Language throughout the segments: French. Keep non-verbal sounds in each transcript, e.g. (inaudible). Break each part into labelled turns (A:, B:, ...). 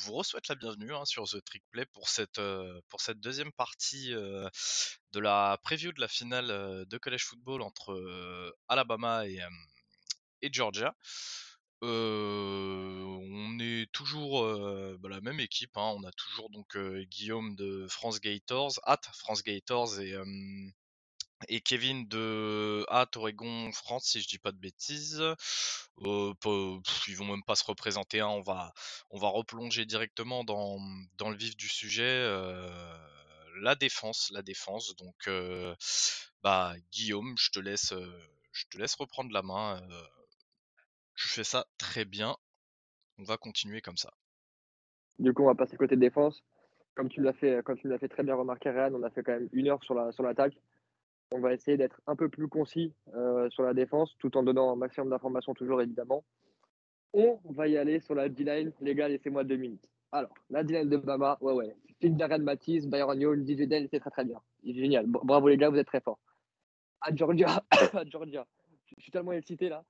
A: vous re-souhaite la bienvenue hein, sur The Trick Play pour cette, euh, deuxième partie euh, de la preview de la finale euh, de college football entre Alabama et, Georgia. On est toujours bah, la même équipe, hein, on a toujours donc Guillaume de France Gators, at France Gators et, et Kevin de at Oregon France, si je dis pas de bêtises. Euh, ils vont même pas se représenter, hein, on va on va replonger directement dans, dans le vif du sujet. euh, la défense, la défense. Donc, euh, bah Guillaume, je te laisse, euh, je te laisse reprendre la main. tu fais ça très bien. On va continuer comme ça.
B: Du coup, on va passer côté défense. Comme tu l'as fait, comme tu l'as fait très bien remarquer, Ryan, on a fait quand même une heure sur la sur l'attaque. On va essayer d'être un peu plus concis euh, sur la défense, tout en donnant un maximum d'informations toujours évidemment. On va y aller sur la D-line. Les gars, laissez-moi deux minutes. Alors, la D-line de Bama, ouais, ouais. Phil Darren Matisse, Byron Young, DJ Dell, c'est très très bien. Génial. Bravo les gars, vous êtes très forts. À Georgia, (coughs) à Georgia. Je suis tellement excité là.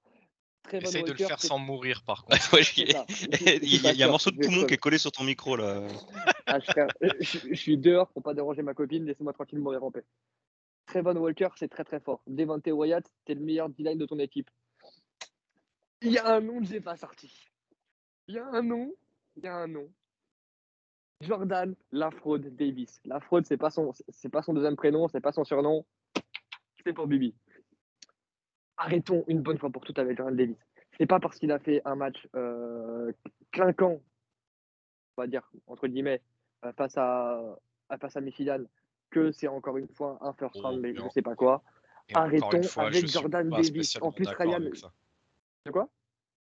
A: Essaye de le faire sans mourir par contre. (laughs)
C: Ouais, il y, a- il y a un morceau de poumon qui est collé sur ton micro là.
B: Ah, je, je suis dehors pour pas déranger ma copine, laissez-moi tranquille mourir en paix. Trevon Walker, c'est très très fort. Devante Wyatt, t'es le meilleur D-line de ton équipe. Il y a un nom que j'ai pas sorti. Il y a un nom, il y a un nom. Jordan La Fraude Davis. La Fraude, c'est pas son, c'est pas son deuxième prénom, c'est pas son surnom. C'est pour Bibi. Arrêtons une bonne fois pour toutes avec Jordan Davis. C'est pas parce qu'il a fait un match euh, clinquant, on va dire entre guillemets, euh, face à, à- face à Michigan, que c'est encore une fois un first round, mais
A: non.
B: je sais pas quoi.
A: Et
B: Arrêtons
A: fois,
B: avec Jordan Davis. En plus, Ryan-. De quoi?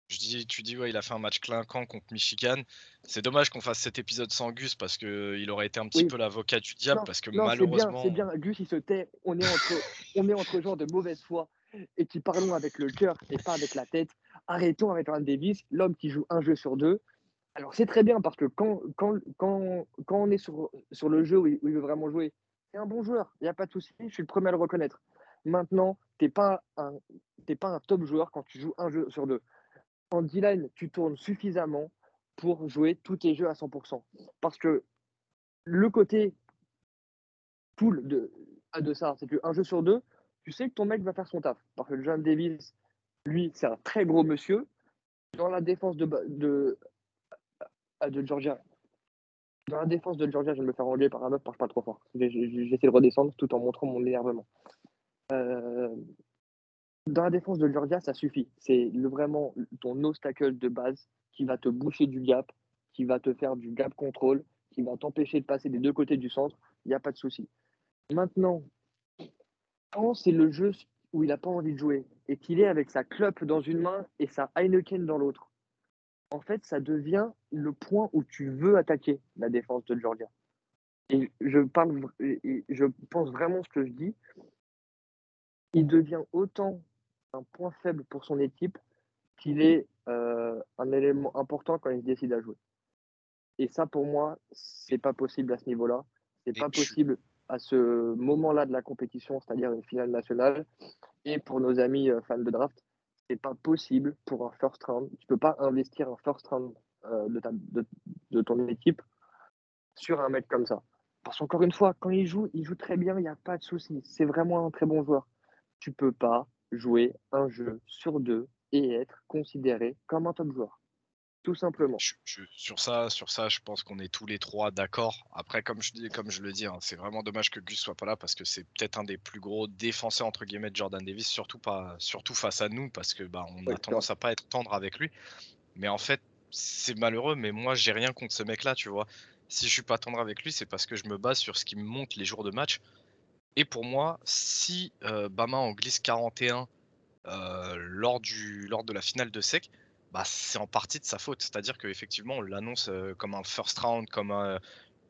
A: Je dis, tu dis, ouais, il a fait un match clinquant contre Michigan. C'est dommage qu'on fasse cet épisode sans Gus parce que il aurait été un petit
B: Oui.
A: peu l'avocat du diable
B: Non,
A: parce que
B: Non, c'est bien,
A: malheureusement.
B: c'est bien. Gus, il se tait. On est entre, on est entre gens de mauvaise foi et qui parlons avec le cœur et pas avec la tête. Arrêtons avec Jordan Davis, l'homme qui joue un jeu sur deux. Alors, c'est très bien parce que quand, quand, quand, quand on est sur, sur le jeu où il, où il veut vraiment jouer, un bon joueur. Il n'y a pas de souci. Je suis le premier à le reconnaître. Maintenant, tu n'es pas, un- t'es pas un top joueur quand tu joues un jeu sur deux. En D-line, tu tournes suffisamment pour jouer tous tes jeux à 100%. Parce que le côté cool de, à de ça, c'est qu'un jeu sur deux, tu sais que ton mec va faire son taf. Parce que John Davis, lui, c'est un très gros monsieur. Dans la défense de, de, à- de Georgia, dans la défense de Georgia, je vais me faire enlever par un meuf parce que je parle trop fort. J'essaie de redescendre tout en montrant mon énervement. Euh, dans la défense de Georgia, ça suffit. C'est vraiment ton obstacle de base qui va te boucher du gap, qui va te faire du gap control, qui va t'empêcher de passer des deux côtés du centre. Il n'y a pas de souci. Maintenant, quand c'est le jeu où il n'a pas envie de jouer et qu'il est avec sa clope dans une main et sa Heineken dans l'autre, en fait, ça devient le point où tu veux attaquer la défense de Georgia. Et je parle, v- et- et je pense vraiment ce que je dis. Il devient autant un point faible pour son équipe qu'il est euh, un élément important quand il décide à jouer. Et ça, pour moi, c'est pas possible à ce niveau-là. C'est pas possible à ce moment-là de la compétition, c'est-à-dire une finale nationale. Et pour nos amis euh, fans de draft, c'est pas possible pour un first round. Tu peux pas investir un first round euh, de, ta- de- ton équipe sur un mec comme ça. Parce qu'encore une fois, quand il joue, il joue très bien, il n'y a pas de souci. C'est vraiment un très bon joueur. Tu peux pas jouer un jeu sur deux et être considéré comme un top joueur. Tout simplement.
A: Je- je- sur ça, sur ça, je pense qu'on est tous les trois d'accord. Après, comme je dis, comme je le dis, hein, c'est vraiment dommage que Gus soit pas là parce que c'est peut-être un des plus gros défenseurs entre guillemets de Jordan Davis, surtout pas, surtout face à nous parce que bah, on
B: Ouais,
A: a tendance à pas être tendre avec lui. Mais en fait, c'est malheureux. Mais moi, j'ai rien contre ce mec-là, tu vois. Si je suis pas tendre avec lui, c'est parce que je me base sur ce qu'il me montre les jours de match. Et pour moi, si euh, Bama en glisse 41 euh, lors, du, lors de la finale de SEC, bah, c'est en partie de sa faute. C'est-à-dire qu'effectivement, on l'annonce euh, comme un first round, comme un-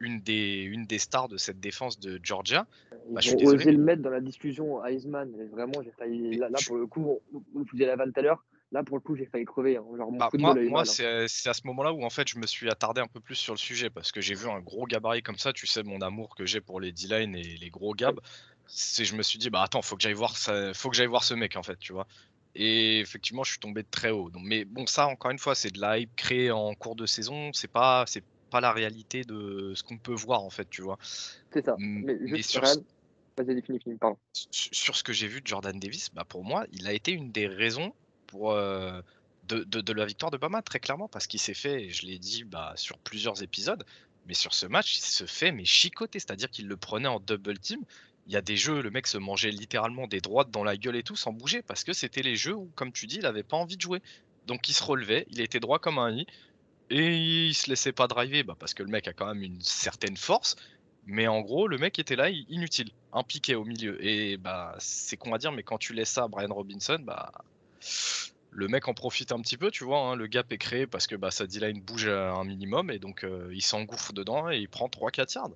A: une, des, une des stars de cette défense de Georgia. Bah, je suis désolé,
B: osé le mettre dans la discussion Heisman. Vraiment, j'ai failli. Là, pour le coup, vous faisiez la vanne tout à l'heure. Là, pour le coup, j'ai failli crever. hein. Genre,
A: Bah, moi,
B: hein.
A: c'est à ce moment-là où en fait je me suis attardé un peu plus sur le sujet parce que j'ai vu un gros gabarit comme ça. Tu sais mon amour que j'ai pour les D-line et les gros gabs. Je me suis dit bah attends faut que j'aille voir ça, faut que j'aille voir ce mec en fait tu vois. Et effectivement je suis tombé de très haut. Donc, mais bon ça encore une fois c'est de la hype créée en cours de saison. C'est pas c'est pas la réalité de ce qu'on peut voir en fait, tu vois.
B: C'est ça. Mais, juste sur,
A: sur ce que j'ai vu de Jordan Davis, bah pour moi, il a été une des raisons pour euh, de, de, la victoire de Bama, très clairement, parce qu'il s'est fait, je l'ai dit bah, sur plusieurs épisodes, mais sur ce match, il se fait mais chicoter, c'est-à-dire qu'il le prenait en double team. Il y a des jeux, le mec se mangeait littéralement des droites dans la gueule et tout sans bouger, parce que c'était les jeux où, comme tu dis, il avait pas envie de jouer. Donc il se relevait, il était droit comme un i, et il se laissait pas driver, bah, parce que le mec a quand même une certaine force, mais en gros, le mec était là, inutile, un piqué au milieu. Et bah, c'est qu'on va dire, mais quand tu laisses ça à Brian Robinson, bah, le mec en profite un petit peu, tu vois. Hein, le gap est créé parce que bah, sa D-line bouge à un minimum et donc euh, il s'engouffre dedans et il prend 3-4 yards.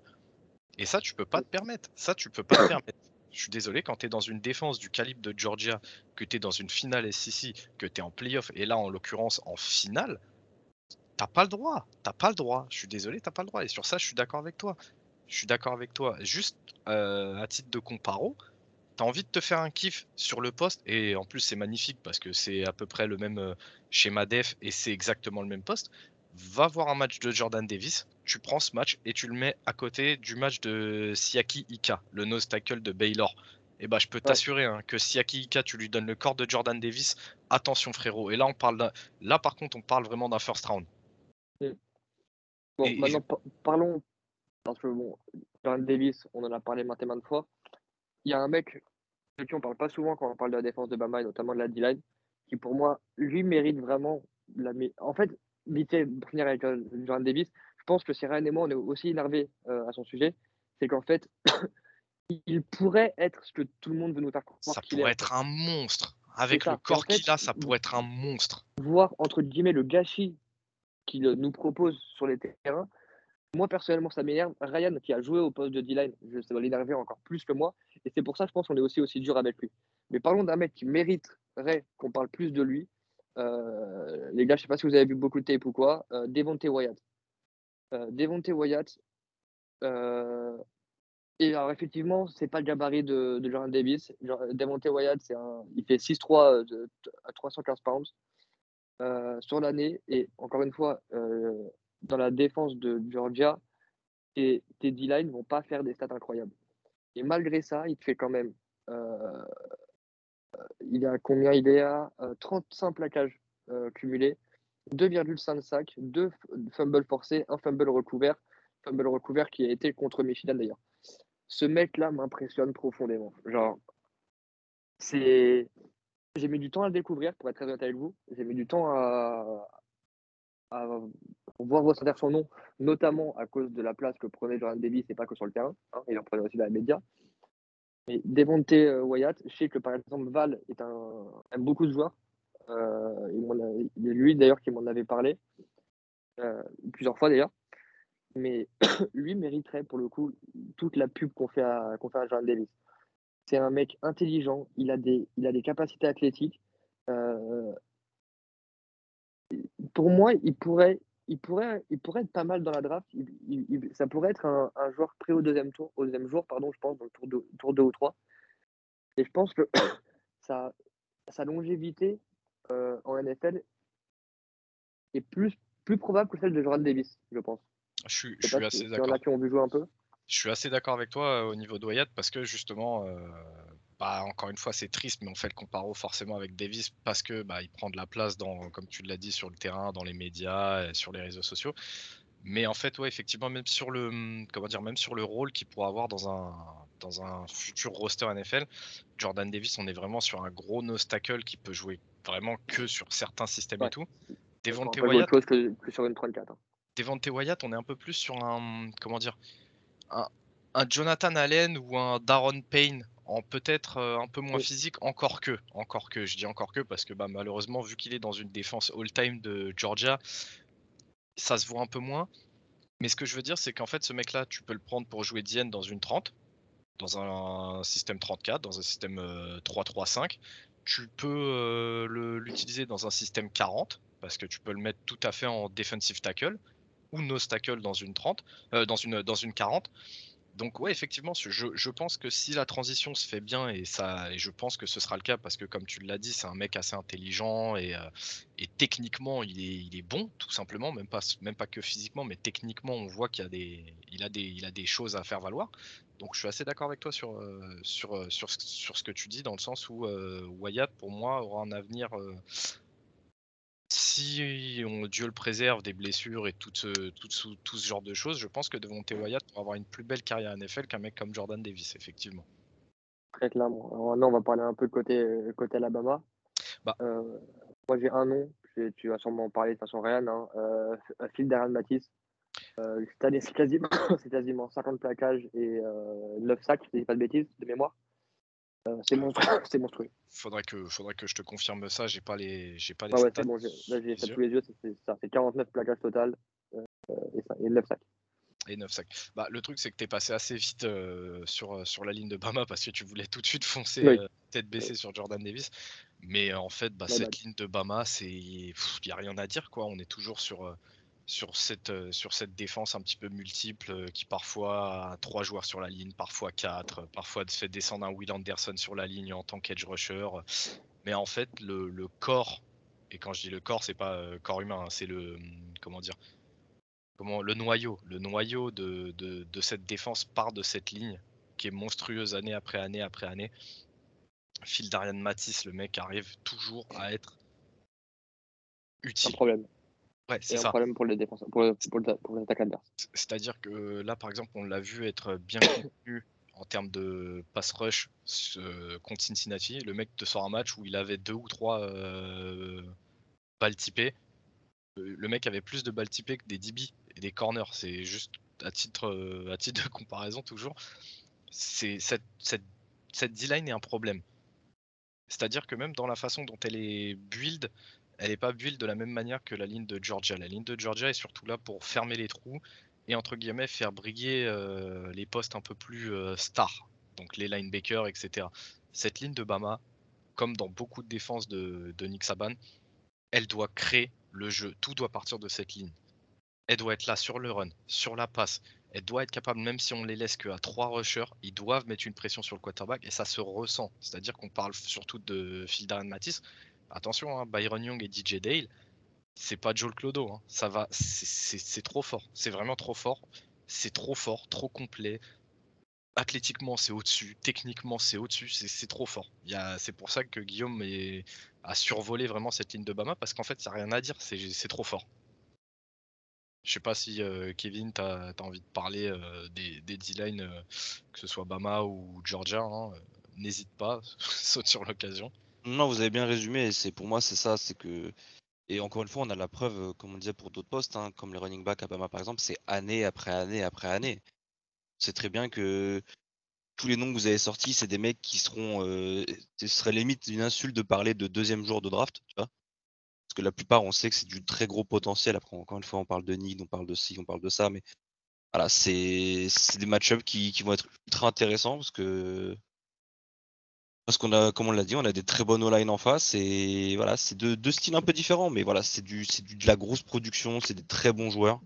A: Et ça, tu peux pas te permettre. Ça, tu peux pas te permettre. Je suis désolé, quand tu es dans une défense du calibre de Georgia, que tu es dans une finale SEC, que tu es en playoff, et là, en l'occurrence, en finale, t'as pas le droit. T'as pas le droit. Je suis désolé, t'as pas le droit. Et sur ça, je suis d'accord avec toi. Je suis d'accord avec toi. Juste euh, à titre de comparo, t'as envie de te faire un kiff sur le poste, et en plus c'est magnifique parce que c'est à peu près le même euh, schéma def et c'est exactement le même poste. Va voir un match de Jordan Davis, tu prends ce match et tu le mets à côté du match de Siaki Ika, le nose tackle de Baylor. Et eh bah je peux t'assurer hein, que Siaki Ika, tu lui donnes le corps de Jordan Davis, attention frérot. Et là on parle là par contre on parle vraiment d'un first round.
B: Bon, maintenant parlons parce que bon, Jordan Davis, on en a parlé maintes et maintes fois il y a un mec de qui on parle pas souvent quand on parle de la défense de Bama et notamment de la D-line, qui pour moi, lui mérite vraiment la. En fait, vite finir avec euh, Jordan Davis, pense que Ryan et moi, on est aussi énervé euh, à son sujet, c'est qu'en fait, (coughs) il pourrait être ce que tout le monde veut nous faire croire.
A: Ça pourrait être un monstre. Avec le corps qu'il a, ça pourrait être un monstre.
B: Voir, entre guillemets, le gâchis qu'il nous propose sur les terrains, moi, personnellement, ça m'énerve. Ryan, qui a joué au poste de D-line, ça va l'énerver encore plus que moi. Et c'est pour ça, je pense qu'on est aussi aussi dur avec lui. Mais parlons d'un mec qui mériterait qu'on parle plus de lui. Euh, les gars, je ne sais pas si vous avez vu beaucoup de tape ou quoi. Euh, Devonte Wyatt. Euh, Devonte Wyatt. Euh, et alors, effectivement, c'est pas le gabarit de, de Jordan Davis. Devonte Wyatt, un, il fait 6-3 à 315 pounds sur l'année. Et encore une fois, dans la défense de Georgia, tes, tes D-line vont pas faire des stats incroyables. Et malgré ça, il fait quand même. Euh, il à combien? Il est à 35 plaquages euh, cumulés, 2,5 sacs, 2 fumbles forcés, un fumble recouvert. Fumble recouvert qui a été contre Michigan d'ailleurs. Ce mec-là m'impressionne profondément. Genre, c'est. J'ai mis du temps à le découvrir, pour être très honnête avec vous. J'ai mis du temps à, voir ressortir son nom, notamment à cause de la place que prenait Jordan Davis et pas que sur le terrain. Hein, il en prenait aussi dans la média. Mais Devonte euh, Wyatt, je sais que par exemple Val aime beaucoup de joueurs. Euh, il, est lui d'ailleurs qui m'en avait parlé, euh, plusieurs fois d'ailleurs. Mais (clears throat) lui mériterait pour le coup toute la pub qu'on fait à, qu'on fait à Jordan Davis. C'est un mec intelligent, il a des, il a des capacités athlétiques. Euh, pour moi, il pourrait, il pourrait, il pourrait être pas mal dans la draft. ça pourrait être un, joueur prêt au deuxième tour, au deuxième jour, pardon, je pense, dans le tour 2, tour ou 3. Et je pense que (clears throat) sa, sa longévité euh, en NFL est plus, plus probable que celle de Jordan Davis, je pense.
A: Je suis, je suis assez d'accord.
B: qui ont vu jouer un peu.
A: Je suis assez d'accord avec toi euh, au niveau de Wyatt parce que justement, euh, bah, encore une fois, c'est triste, mais on fait le comparo forcément avec Davis parce que bah, il prend de la place dans, comme tu l'as dit, sur le terrain, dans les médias, sur les réseaux sociaux. Mais en fait, ouais, effectivement, même sur le, comment dire, même sur le rôle qu'il pourra avoir dans un, dans un futur roster NFL, Jordan Davis, on est vraiment sur un gros nose tackle qui peut jouer vraiment que sur certains systèmes et tout.
B: Devontae Wyatt, que, sur une 34. Hein.
A: Wyatt, on est un peu plus sur un, comment dire, un, un Jonathan Allen ou un Darren Payne en peut-être euh, un peu moins physique, encore que, encore que, je dis encore que parce que bah, malheureusement, vu qu'il est dans une défense all-time de Georgia, ça se voit un peu moins. Mais ce que je veux dire, c'est qu'en fait, ce mec-là, tu peux le prendre pour jouer Diane dans une 30, dans un système 34, dans un système 3-3-5. Euh, tu peux euh, l'utiliser dans un système 40, parce que tu peux le mettre tout à fait en defensive tackle, ou nose tackle dans une 30, dans, une, dans une 40. Donc ouais, effectivement, je, pense que si la transition se fait bien et ça, et je pense que ce sera le cas parce que comme tu l'as dit, c'est un mec assez intelligent et, euh, et techniquement il est, il est, bon, tout simplement, même pas, même pas que physiquement, mais techniquement on voit qu'il a a des, a des choses à faire valoir. Donc je suis assez d'accord avec toi sur, euh, sur, euh, sur, sur, ce que tu dis dans le sens où Wyatt pour moi aura un avenir si on, Dieu le préserve des blessures et tout ce, tout, tout ce genre de choses, je pense que devant Wyatt pour avoir une plus belle carrière à NFL qu'un mec comme Jordan Davis, effectivement.
B: Très clairement. Alors on va parler un peu de côté, côté Alabama. Bah. Euh, moi, j'ai un nom, tu vas sûrement en parler de façon réelle, hein, euh, Phil Darren Matisse. Euh, cette année, c'est quasiment, (coughs) quasiment 50 plaquages et 9 sacs, si je dis pas de bêtises, de mémoire. Euh, c'est monstrueux, (coughs) c'est monstrueux.
A: Faudrait que, faudrait que je te confirme ça. J'ai pas les, j'ai pas les.
B: Ah ouais, c'est bon. j'ai ça tous les yeux. C'est ça. C'est 49 plaquages total euh, et, 9 sacs.
A: Et 9 sacs. Bah, le truc, c'est que tu es passé assez vite euh, sur, sur la ligne de Bama parce que tu voulais tout de suite foncer tête baissée sur Jordan Davis. Mais en fait, bah, cette ligne de Bama, il n'y a rien à dire. quoi. On est toujours sur, sur cette, euh, sur cette défense un petit peu multiple euh, qui parfois a trois joueurs sur la ligne, parfois quatre, parfois fait descendre un Will Anderson sur la ligne en tant qu'edge rusher. Mais en fait, le, corps, et quand je dis le corps, c'est pas euh, corps humain, hein, c'est le comment dire, comment le noyau, le noyau de, de, cette défense part de cette ligne qui est monstrueuse année après année après année. Phil Darian Matisse, le mec arrive toujours à être utile.
B: problème.
A: Ouais, c'est
B: un problème pour les défenseurs, pour, pour, pour l'attaque adverse.
A: C'est-à-dire que là, par exemple, on l'a vu être bien (coughs) contenu en termes de pass rush contre Cincinnati. Le mec te sort un match où il avait deux ou trois euh, balles typées. Euh, le mec avait plus de balles typées que des DB et des corners. C'est juste à titre, euh, à titre de comparaison toujours. C'est cette, cette, cette D-line est un problème. C'est-à-dire que même dans la façon dont elle est build, elle n'est pas build de la même manière que la ligne de Georgia. La ligne de Georgia est surtout là pour fermer les trous et entre guillemets faire briller euh, les postes un peu plus euh, stars, donc les linebackers, etc. Cette ligne de Bama, comme dans beaucoup de défenses de, Nick Saban, elle doit créer le jeu. Tout doit partir de cette ligne. Elle doit être là sur le run, sur la passe. Elle doit être capable, même si on les laisse qu'à trois rushers, ils doivent mettre une pression sur le quarterback et ça se ressent. C'est-à-dire qu'on parle surtout de Phil Darren Matisse, attention, hein, Byron Young et DJ Dale, c'est pas Joel Clodo. Hein. Ça va, c'est trop fort. C'est vraiment trop fort. C'est trop fort, trop complet. Athlétiquement, c'est au-dessus. Techniquement, c'est au-dessus. C'est trop fort. C'est pour ça que Guillaume a survolé vraiment cette ligne de Bama parce qu'en fait, il n'y a rien à dire. C'est trop fort. Je sais pas si euh, Kevin, tu as, envie de parler euh, des, des D-line, euh, que ce soit Bama ou Georgia. Hein, n'hésite pas, (laughs) saute sur l'occasion.
C: Non, vous avez bien résumé. C'est pour moi, c'est ça, c'est que et encore une fois, on a la preuve, euh, comme on disait pour d'autres postes, hein, comme les running back à Bama par exemple, c'est année après année après année. C'est très bien que tous les noms que vous avez sortis, c'est des mecs qui seront. Euh, ce serait limite une insulte de parler de deuxième jour de draft, tu vois. Parce que la plupart, on sait que c'est du très gros potentiel. Après, encore une fois, on parle de Nid, on parle de ci, on parle de ça, mais voilà, c'est des match-ups qui, qui, vont être ultra intéressants parce que parce qu'on a, comme on l'a dit, on a des très bonnes O-line en face et voilà, c'est deux, styles un peu différents, mais voilà, c'est du, de la grosse production, c'est des très bons joueurs.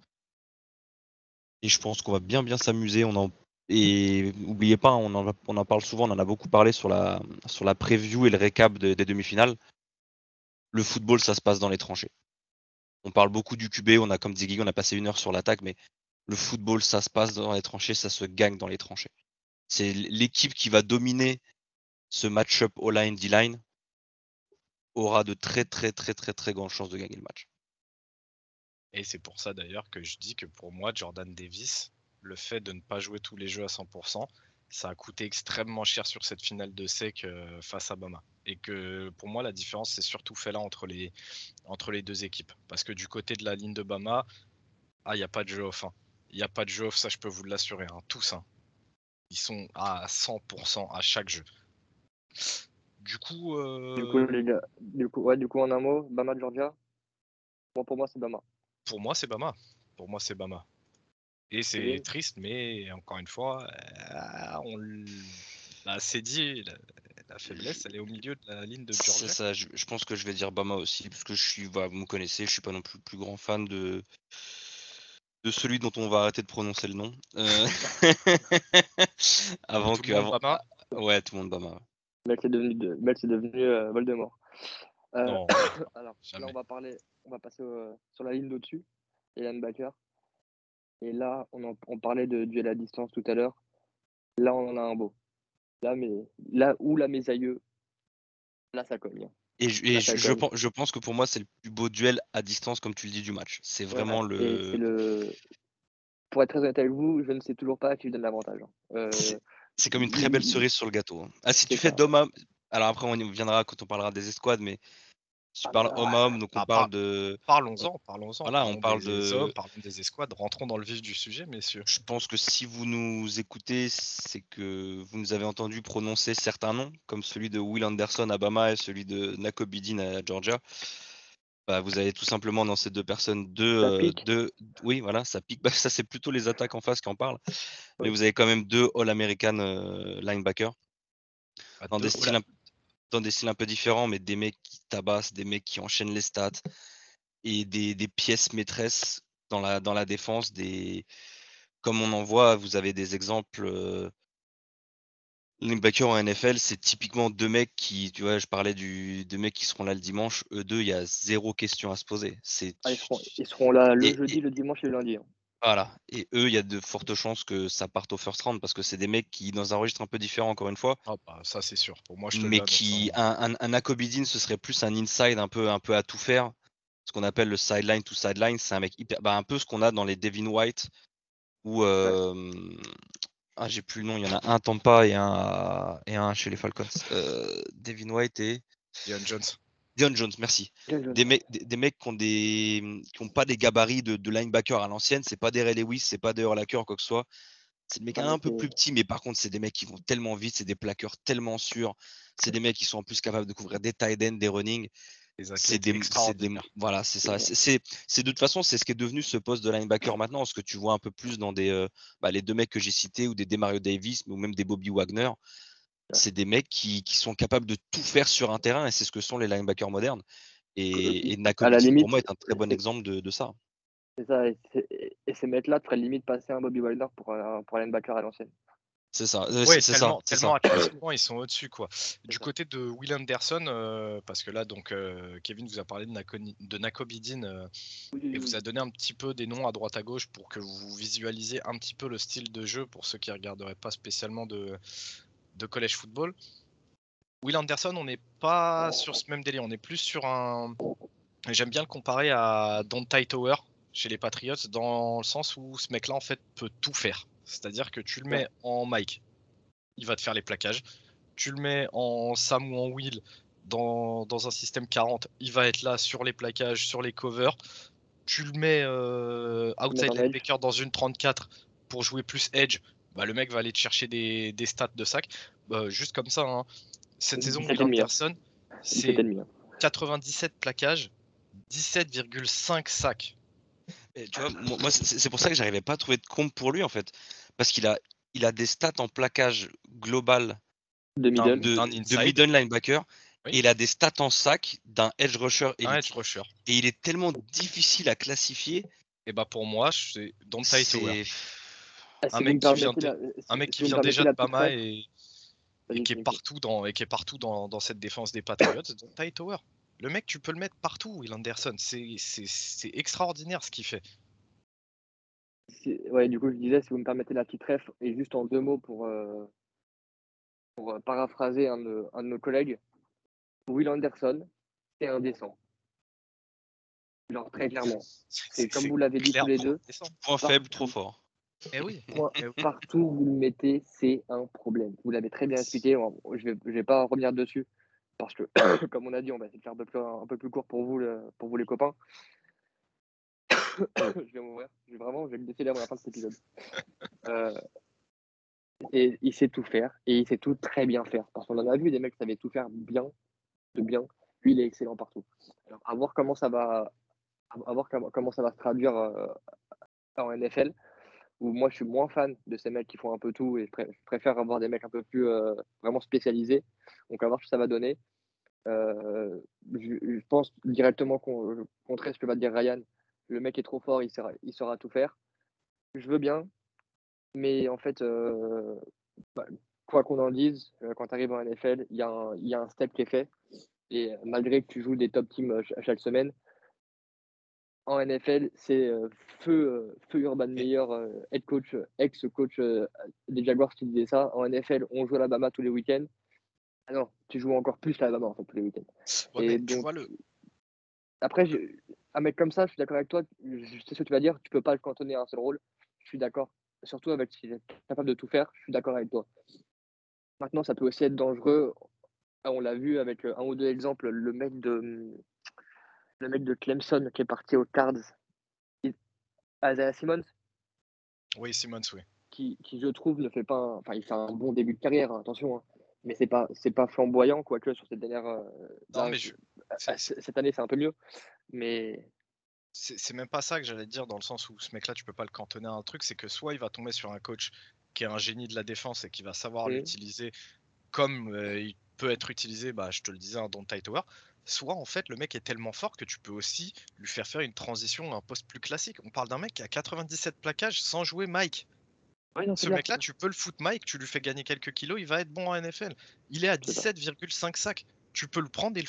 C: Et je pense qu'on va bien bien s'amuser. On en et n'oubliez pas, on en, parle souvent, on en a beaucoup parlé sur la, sur la preview et le récap des demi-finales. Le football, ça se passe dans les tranchées. On parle beaucoup du QB, on a comme Ziggy, on a passé une heure sur l'attaque, mais le football, ça se passe dans les tranchées, ça se gagne dans les tranchées. C'est l'équipe qui va dominer ce match-up O-line, D-line aura de très très très très très grandes chances de gagner le match.
A: Et c'est pour ça d'ailleurs que je dis que pour moi, Jordan Davis, le fait de ne pas jouer tous les jeux à 100%, ça a coûté extrêmement cher sur cette finale de sec euh, face à Bama. Et que pour moi, la différence, c'est surtout fait là entre les, entre les deux équipes. Parce que du côté de la ligne de Bama, ah, il n'y a pas de jeu off. Hein. Il n'y a pas de jeu off, ça je peux vous l'assurer. Hein. Tous. Hein. Ils sont à 100% à chaque jeu. Du coup,
B: du coup, les gars, du coup, ouais, du coup, en un mot, Bama Georgia. Bon, pour moi, c'est Bama.
A: Pour moi, c'est Bama. Pour moi, c'est Bama. Et c'est triste, mais encore une fois, euh, on l'a assez dit, la, faiblesse, elle est au milieu de la ligne de Georgia.
C: C'est ça, je, pense que je vais dire Bama aussi, parce que je suis, vous me connaissez, je suis pas non plus le plus grand fan de, de celui dont on va arrêter de prononcer le nom. Euh, (laughs) avant
A: Tout
C: que.
A: le monde
C: Avant...
A: Bama?
C: Ouais, tout le monde Bama.
B: Mec, c'est devenu, de- devenu euh, Voldemort. Euh,
A: Non, (coughs)
B: alors,
A: jamais.
B: là, on va parler, on va passer au- sur la ligne d'au-dessus, les linebackers. Et là, on, en- on parlait de duel à distance tout à l'heure. Là, on en a un beau. Là, mais là où la mésailleux, là, ça cogne. hein.
C: Et, je, et
B: Là,
C: je,
B: ça
C: je
B: cogne.
C: pense, je pense que pour moi, c'est le plus beau duel à distance, comme tu le dis, du match. C'est vraiment le.
B: le. Pour être très honnête avec vous, je ne sais toujours pas à qui je donne l'avantage. hein. Euh,
C: C'est- comme une très belle
B: il-
C: cerise sur le gâteau. hein. Ah, si tu fais d'homme à homme. Alors après, on y viendra quand on parlera des escouades, mais si tu
B: Ah,
C: parles homme à homme, donc on
A: ah,
C: parle
A: par-
C: de.
A: Parlons-en, parlons-en.
C: Voilà, on parle
A: des
C: de-
A: hommes, parlons des escouades. Rentrons dans le vif du sujet, messieurs.
C: Je pense que si vous nous écoutez, c'est que vous nous avez entendu prononcer certains noms, comme celui de Will Anderson à Bama et celui de Nakobidin à Georgia. Bah, vous avez tout simplement dans ces deux personnes deux, euh,
B: pique.
C: deux- oui voilà, ça pique. Bah, ça c'est plutôt les attaques en face qui en parlent. Mais vous avez quand même deux All-American euh, linebackers
A: À
C: dans
A: deux-
C: des styles un, dans des styles un peu différents, mais des mecs qui tabassent, des mecs qui enchaînent les stats et des, des pièces maîtresses dans la, dans la défense. Des, comme on en voit, vous avez des exemples. Euh, linebacker en NFL, c'est typiquement deux mecs qui, tu vois, je parlais du, deux mecs qui seront là le dimanche. Eux deux, il y a zéro question à se poser. C'est
B: ah, ils, seront, ils seront là le
C: Et-
B: jeudi,
C: et-
B: le dimanche et le lundi. hein.
C: voilà. Et eux, il y a de fortes chances que ça parte au first round parce que c'est des mecs qui, dans un registre un peu différent, encore une fois,
A: Ah bah, ça c'est sûr. Pour moi, je te
C: mais qui
A: hein.
C: un, un, un Akobidin, ce serait plus un inside un peu un peu à tout faire ce qu'on appelle le sideline to sideline c'est un mec hyper bah, un peu ce qu'on a dans les Devin White ou euh, ah j'ai plus le nom il y en a un à Tampa et un à- et un chez les Falcons. Euh, Devin White et
A: Dion Jones.
C: Dion Jones merci. Des mecs des, des mecs qui ont des qui ont pas des gabarits de, de linebacker à l'ancienne c'est pas des Ray Lewis c'est pas des Urlacher quoi que ce soit. C'est des mecs
B: Ah,
C: un peu plus petits mais par contre c'est des mecs qui vont tellement vite c'est des plaqueurs tellement sûrs. C'est des mecs qui sont en plus capables de couvrir des tight ends des running c'est des, voilà, c'est ça. C'est- de toute façon, c'est ce qui est devenu ce poste de linebacker maintenant, ce que tu vois un peu plus dans des, euh, bah, les deux mecs que j'ai cités ou des Demario Davis ou même des Bobby Wagner. C'est des mecs qui, qui sont capables de tout faire sur un terrain et c'est ce que sont les linebackers modernes. Et, et
B: limite,
C: pour moi, est un très bon exemple de, de ça.
B: C'est ça. Et, ces mecs-là feraient limite passer un Bobby Wilder pour un, pour un linebacker à l'ancienne.
C: C'est ça. euh, c'est,
A: tellement,
C: ça.
A: Tellement (coughs) ils sont au-dessus, quoi. Du
B: ça.
A: côté de Will Anderson, euh, parce que là, donc, euh, Kevin vous a parlé de, Nako- de Nakobidin euh, et vous a donné un petit peu des noms à droite à gauche pour que vous visualisiez un petit peu le style de jeu pour ceux qui regarderaient pas spécialement de, de college football. Will Anderson, on n'est pas sur ce même délire, on est plus sur un. J'aime bien le comparer à Dante Tower chez les Patriots dans le sens où ce mec-là en fait peut tout faire. C'est-à-dire que tu le mets en Mike, il va te faire les plaquages. Tu le mets en Sam ou en Will dans, dans un système 40, il va être là sur les plaquages, sur les covers. Tu le mets euh, outside linebacker dans une 34 pour jouer plus edge. Bah, le mec va aller te chercher des, des stats de sac. Bah, juste comme ça. hein. Cette saison,
B: 17
A: Will
B: et demi, hein.
A: Anderson,
B: 17
A: c'est
B: et demi. hein.
A: 97 plaquages, 17,5 sacs.
C: Et tu vois, moi, moi, c'est, pour ça que j'arrivais pas à trouver de compte pour lui en fait, parce qu'il a, il a des stats en plaquage global
B: De middle.
C: de, middle linebacker.
A: Oui.
C: Et il a des stats en sac d'un edge rusher élite.
A: Un edge rusher.
C: Et il est tellement difficile à classifier.
A: Et bah pour moi, c'est Tower.
C: C'est
B: Ah,
A: un mec qui vient
B: la-
A: Un mec qui vient déjà de Bama et, qui est partout dans et qui est partout dans, dans cette défense des Patriots, Dante Tower. Le mec, tu peux le mettre partout, Will Anderson. C'est extraordinaire ce qu'il fait.
B: Ouais, du coup, je disais, si vous me permettez la petite ref, et juste en deux mots pour, euh, pour euh, paraphraser un de, un de nos collègues, Will Anderson, c'est indécent. Genre, très clairement. C'est comme vous l'avez dit tous les deux,
C: point faible, trop fort.
A: Eh oui. (laughs)
B: Point-
A: oui.
B: partout où vous le mettez, c'est un problème. Vous l'avez très bien expliqué, je vais, je vais pas revenir dessus, parce que, (coughs) (coughs) comme on a dit, on va essayer de faire un peu plus, un peu plus court pour vous, le- pour vous les copains. (coughs) je vais m'ouvrir, je vais vraiment, je vais me décider avant la fin de cet épisode. Euh, et il sait tout faire, et il sait tout très bien faire, parce qu'on en a vu des mecs qui savaient tout faire bien, de bien. Lui, il est excellent partout. Alors, à voir comment ça va, à voir comment, comment ça va se traduire euh, en NFL où moi je suis moins fan de ces mecs qui font un peu tout et je, pré- je préfère avoir des mecs un peu plus euh, vraiment spécialisés. Donc à voir ce que ça va donner. Euh, je, pense directement qu'on contraire ce que va dire Ryan. Le mec est trop fort, il saura, il saura tout faire. je veux bien, mais en fait, euh, bah, quoi qu'on en dise, quand tu arrives en NFL, il y, y a un step qui est fait. Et malgré que tu joues des top teams ch- chaque semaine, en NFL, c'est euh, feu, euh, feu Urban Meyer, euh, head coach, ex-coach des Jaguars qui disait ça. En NFL, on joue à l'Alabama tous les week-ends. Ah non, tu joues encore plus l'Alabama en fait tous les week-ends.
A: Ouais,
B: Et
A: mais tu
B: donc,
A: vois le.
B: Après, je- un mec comme ça, je suis d'accord avec toi. Je sais ce que tu vas dire. Tu peux pas le cantonner à un seul rôle. Je suis d'accord. Surtout avec s'il est capable de tout faire. Je suis d'accord avec toi. Maintenant, ça peut aussi être dangereux. On l'a vu avec un ou deux exemples. Le mec de, le mec de Clemson qui est parti aux Cards, Il- Isaiah Simmons,
A: Oui, Simmons, oui.
B: qui, qui, je trouve ne fait pas. un- Enfin, il fait un bon début de carrière. hein, attention. hein. Mais c'est pas, c'est pas flamboyant quoique sur cette dernière. euh,
A: Non, mais je-
B: ah, c- cette année, c'est un peu mieux. Mais
A: C'est même pas ça que j'allais dire dans le sens où ce mec-là, tu peux pas le cantonner à un truc, c'est que soit il va tomber sur un coach qui est un génie de la défense et qui va savoir
B: Mhm.
A: l'utiliser comme euh, il peut être utilisé, bah, je te le disais, dans Tower, soit en fait le mec est tellement fort que tu peux aussi lui faire faire une transition à un poste plus classique. On parle d'un mec qui a 97 plaquages sans jouer Mike.
B: Ouais, non, c'est
A: Ce mec-là, tu peux le foutre Mike, tu lui fais gagner quelques kilos, il va être bon en NFL. Il est à
B: C'est ça.
A: 17,5 sacs. Tu peux le prendre et le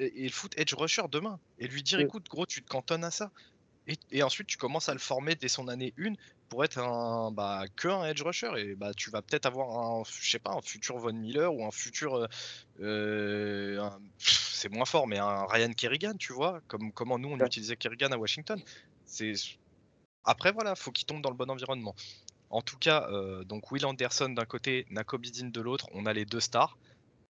A: et foutre edge rusher demain et lui dire écoute, gros, tu te cantonnes à ça. Et, et ensuite, tu commences à le former dès son année 1 pour être un bah, que un edge rusher. Et bah, tu vas peut-être avoir un, je sais pas, un futur Von Miller ou un futur. euh, euh, c'est moins fort, mais un Ryan Kerrigan, tu vois, comme comment nous on
B: Ouais.
A: utilisait Kerrigan à Washington. C'est après voilà, faut qu'il tombe dans le bon environnement. En tout cas, euh, donc Will Anderson d'un côté, Nako Bidin de l'autre, on a les deux stars.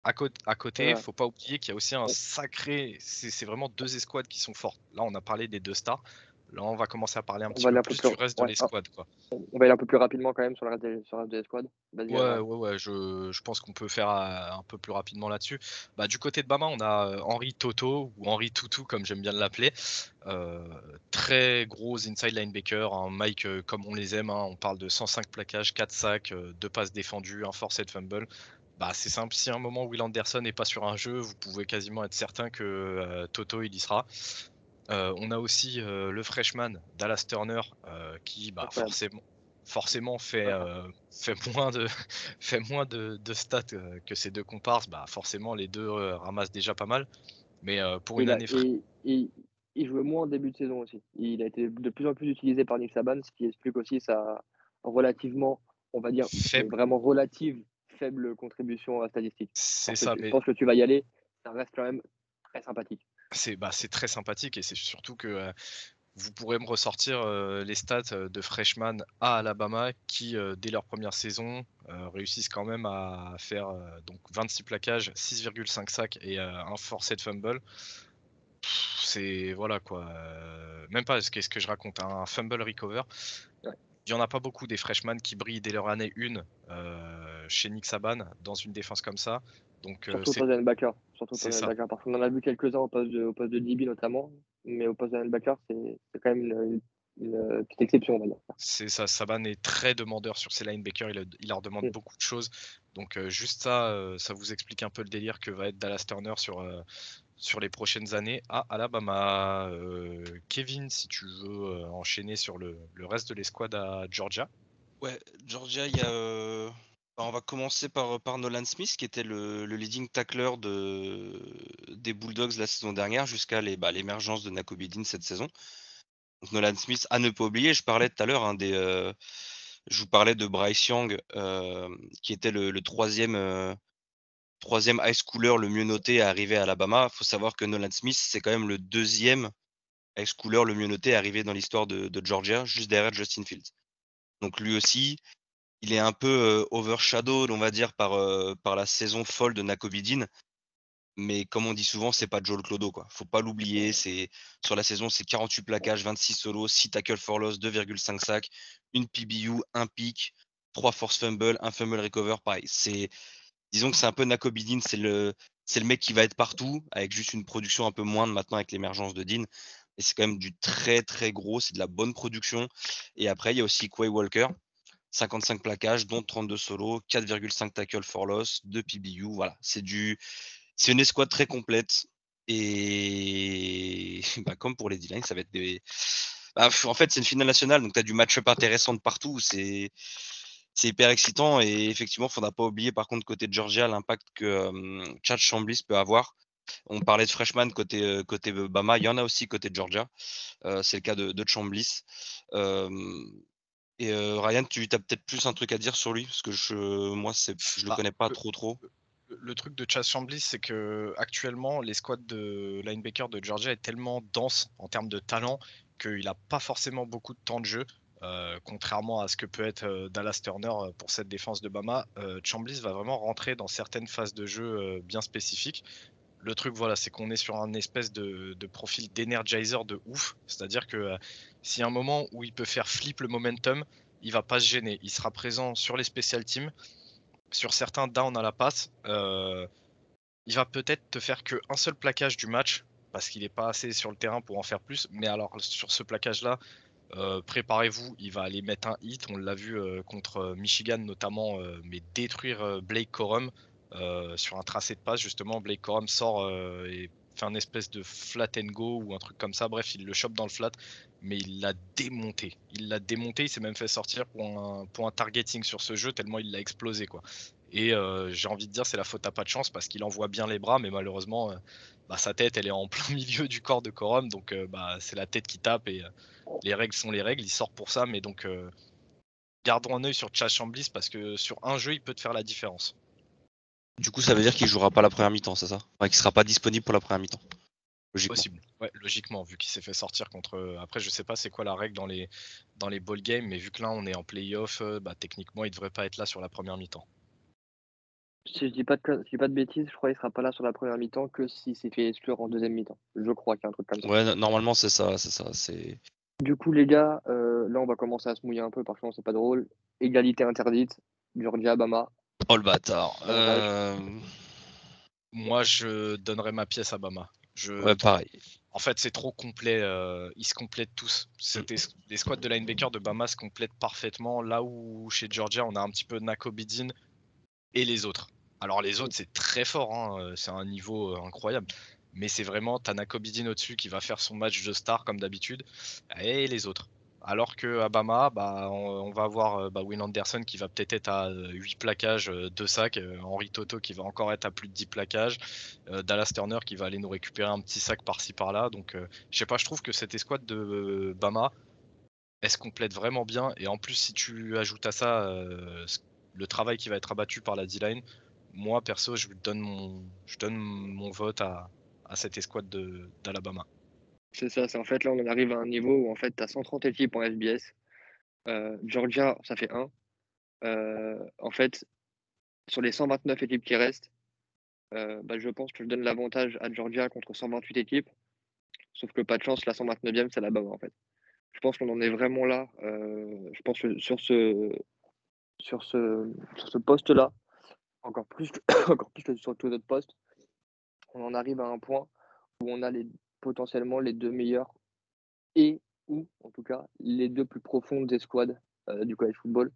A: À, à côté,
B: Ouais.
A: faut pas oublier qu'il y a aussi un sacré. C'est vraiment deux escouades qui sont fortes. Là, on a parlé des deux stars. Là, on va commencer à parler un
B: On
A: petit peu plus
B: plus-
A: du reste de
B: ouais,
A: l'escouade. quoi.
B: On va aller un peu plus rapidement quand même sur le reste des, sur le reste des squads. Vas-y,
A: Ouais, ouais, ouais, je, je pense qu'on peut faire euh, un peu plus rapidement là-dessus. Bah, du côté de Bama, on a euh, Henri Toto, ou Henri Toutou, comme j'aime bien l'appeler. Euh, très gros inside linebacker, un Mike euh, comme on les aime. hein. On parle de 105 plaquages, 4 sacs, 2 passes défendues, un forced fumble. Bah, c'est simple, si à un moment Will Anderson n'est pas sur un jeu, vous pouvez quasiment être certain que Toto il y sera. Euh, on a aussi euh, le freshman Dallas Turner euh, qui bah,
B: Incroyable.
A: forcément, forcément fait, moins de, (laughs) fait moins de, de stats que ces deux comparses. Bah, forcément, les deux ramassent déjà pas mal. Mais pour une
B: il a-
A: année fraîche.
B: et- et- il jouait moins en début de saison aussi. Il a été de plus en plus utilisé par Nick Saban, ce qui explique aussi sa relativement, on va dire,
A: Faible.
B: vraiment relative faible contribution à statistique.
A: C'est
B: que
A: ça, mais
B: Je pense que tu vas y aller. Ça reste quand même très sympathique.
A: C'est bah, c'est très sympathique et c'est surtout que euh, vous pourrez me ressortir euh, les stats de freshman à Alabama qui, euh, dès leur première saison, réussissent quand même à faire donc 26 plaquages, 6,5 sacs et un forced fumble. Pff, C'est voilà quoi. même pas ce qu'est-ce que je raconte, un fumble recover.
B: Ouais.
A: Il n'y en a pas beaucoup des freshmen qui brillent dès leur année 1 euh, chez Nick Saban dans une défense comme ça. Donc euh,
B: Surtout au
A: c'est
B: poste de linebacker. Surtout de linebacker. Parce qu'on en a vu quelques-uns au poste de, au poste de DB notamment. Mais au poste de linebacker, c'est c'est quand même une, une- une petite exception.
A: C'est ça, Saban est très demandeur sur ses linebackers, il, il leur demande
B: Mm.
A: beaucoup de choses. Donc euh, juste ça, euh, ça vous explique un peu le délire que va être Dallas Turner sur, euh, sur les prochaines années à Alabama. Euh, Kevin, si tu veux euh, enchaîner sur le, le reste de l'escouade à Georgia.
C: Ouais, Georgia, il y a. euh, bah, on va commencer par, par Nolan Smith, qui était le, le leading tackler de, des Bulldogs la saison dernière, jusqu'à bah, l'émergence de Nakobidin cette saison. Nolan Smith, à ne pas oublier, je parlais tout à l'heure, hein, des, euh, je vous parlais de Bryce Young, euh, qui était le, troisième, euh, troisième high schooler le mieux noté à arriver à Alabama. Il faut savoir que Nolan Smith, c'est quand même le deuxième high schooler le mieux noté à arriver dans l'histoire de, de Georgia, juste derrière Justin Fields. Donc lui aussi, il est un peu euh, overshadowed, on va dire, par, euh, par la saison folle de Nakobidin. Mais comme on dit souvent, c'est pas Joel Clodo. Quoi. Faut pas l'oublier. C'est Sur la saison, c'est 48 plaquages, 26 solos, 6 tackles for loss, 2,5 sacs, une PBU, un pick, 3 force fumble, un fumble recover. Pareil. C'est, disons que c'est un peu Nakobidin, c'est le, c'est le mec qui va être partout, avec juste une production un peu moindre maintenant avec l'émergence de Dean. Et c'est quand même du très très gros, c'est de la bonne production. Et après, il y a aussi Quay Walker, 55 plaquages, dont 32 solos, 4,5 tackles for loss, 2 PBU. Voilà, c'est du, une escouade très complète. Et (laughs) bah, comme pour les D-line, ça va être des, Bah, en fait, c'est une finale nationale, donc tu as du match-up intéressant de partout. C'est c'est hyper excitant et effectivement, il ne faudra pas oublier par contre côté de Georgia l'impact que Chad Chamblis peut avoir. On parlait de freshman côté, côté Bama, il y en a aussi côté de Georgia. c'est le cas de, de Chamblis. Et Ryan, tu as peut-être plus un truc à dire sur lui? Parce que je, moi, je ne le bah, connais pas trop trop.
A: Le, truc de Chad Chamblis, c'est que actuellement, les squads de linebacker de Georgia est tellement dense en termes de talent qu'il n'a pas forcément beaucoup de temps de jeu. Euh, contrairement à ce que peut être euh, Dallas Turner euh, pour cette défense de Bama, Chamblis va vraiment rentrer dans certaines phases de jeu bien spécifiques. Le truc, voilà, c'est qu'on est sur un espèce de, profil d'energizer de ouf. C'est-à-dire que s'il y a un moment où il peut faire flip le momentum, il va pas se gêner. Il sera présent sur les special teams, sur certains downs à la passe. il va peut-être te faire qu'un seul plaquage du match parce qu'il n'est pas assez sur le terrain pour en faire plus. Mais alors, sur ce plaquage-là, euh, préparez-vous, il va aller mettre un hit. On l'a vu euh, contre euh, Michigan notamment, mais détruire Blake Corum sur un tracé de passe. Justement, Blake Corum sort et fait un espèce de flat and go ou un truc comme ça. Bref, il le chope dans le flat, mais il l'a démonté. Il l'a démonté. Il s'est même fait sortir pour un, pour un targeting sur ce jeu tellement il l'a explosé quoi. Et j'ai envie de dire c'est la faute à pas de chance parce qu'il envoie bien les bras, mais malheureusement bah, sa tête elle est en (laughs) plein milieu du corps de Corum, donc bah, c'est la tête qui tape et les règles sont les règles, il sort pour ça, mais donc euh, gardons un œil sur Chad Chamblis parce que sur un jeu, il peut te faire la différence.
C: Du coup, ça veut dire qu'il jouera pas la première mi-temps, c'est ça? Enfin, Qu'il sera pas disponible pour la première mi-temps.
A: Logiquement. Possible. Ouais, logiquement, vu qu'il s'est fait sortir contre. Euh, après, je sais pas c'est quoi la règle dans les dans les ball games, mais vu que là on est en playoff, euh, bah, techniquement, il devrait pas être là sur la première mi-temps.
B: Si je dis pas de, dis pas de bêtises, je crois qu'il sera pas là sur la première mi-temps que s'il s'est fait exclure en deuxième mi-temps. Je crois qu'il y a un truc comme ça.
C: Ouais, normalement c'est ça, c'est ça. C'est
B: du coup, les gars, euh, là, on va commencer à se mouiller un peu parce que c'est pas drôle. Égalité interdite, Georgia, Bama.
C: Oh le bâtard. (laughs) Euh,
A: Moi, je donnerais ma pièce à Bama. Je...
C: Ouais, pareil.
A: En fait, c'est trop complet. Euh, ils se complètent tous. Les squads de linebacker de Bama se complètent parfaitement. Là où chez Georgia, on a un petit peu Nako Bidin et les autres. Alors les autres, c'est très fort. Hein. C'est un niveau incroyable mais c'est vraiment Tanako Bidin au-dessus qui va faire son match de star comme d'habitude, et les autres. Alors que à Bama, bah, on, va avoir euh, bah, Anderson qui va peut-être être à 8 euh, plaquages, 2 euh, sacs, Henri Toto qui va encore être à plus de 10 plaquages, Dallas Turner qui va aller nous récupérer un petit sac par-ci par-là. Donc je sais pas, je trouve que cette escouade de Bama, elle se complète vraiment bien. Et en plus, si tu ajoutes à ça le travail qui va être abattu par la D-line, moi perso, je donne mon, vote à cette escouade d'Alabama.
B: C'est ça, c'est en fait là on en arrive à un niveau où en fait tu as 130 équipes en FBS. Euh, Georgia, ça fait 1. Euh, en fait, sur les 129 équipes qui restent, euh, bah, je pense que je donne l'avantage à Georgia contre 128 équipes. Sauf que pas de chance, la 129e, c'est Alabama en fait. Je pense qu'on en est vraiment là. je pense que sur ce, sur ce, sur ce poste-là, encore plus, (coughs) encore plus que sur tous les autres postes, on en arrive à un point où on a les, potentiellement les deux meilleurs et ou en tout cas les deux plus profondes des squads euh, du college football.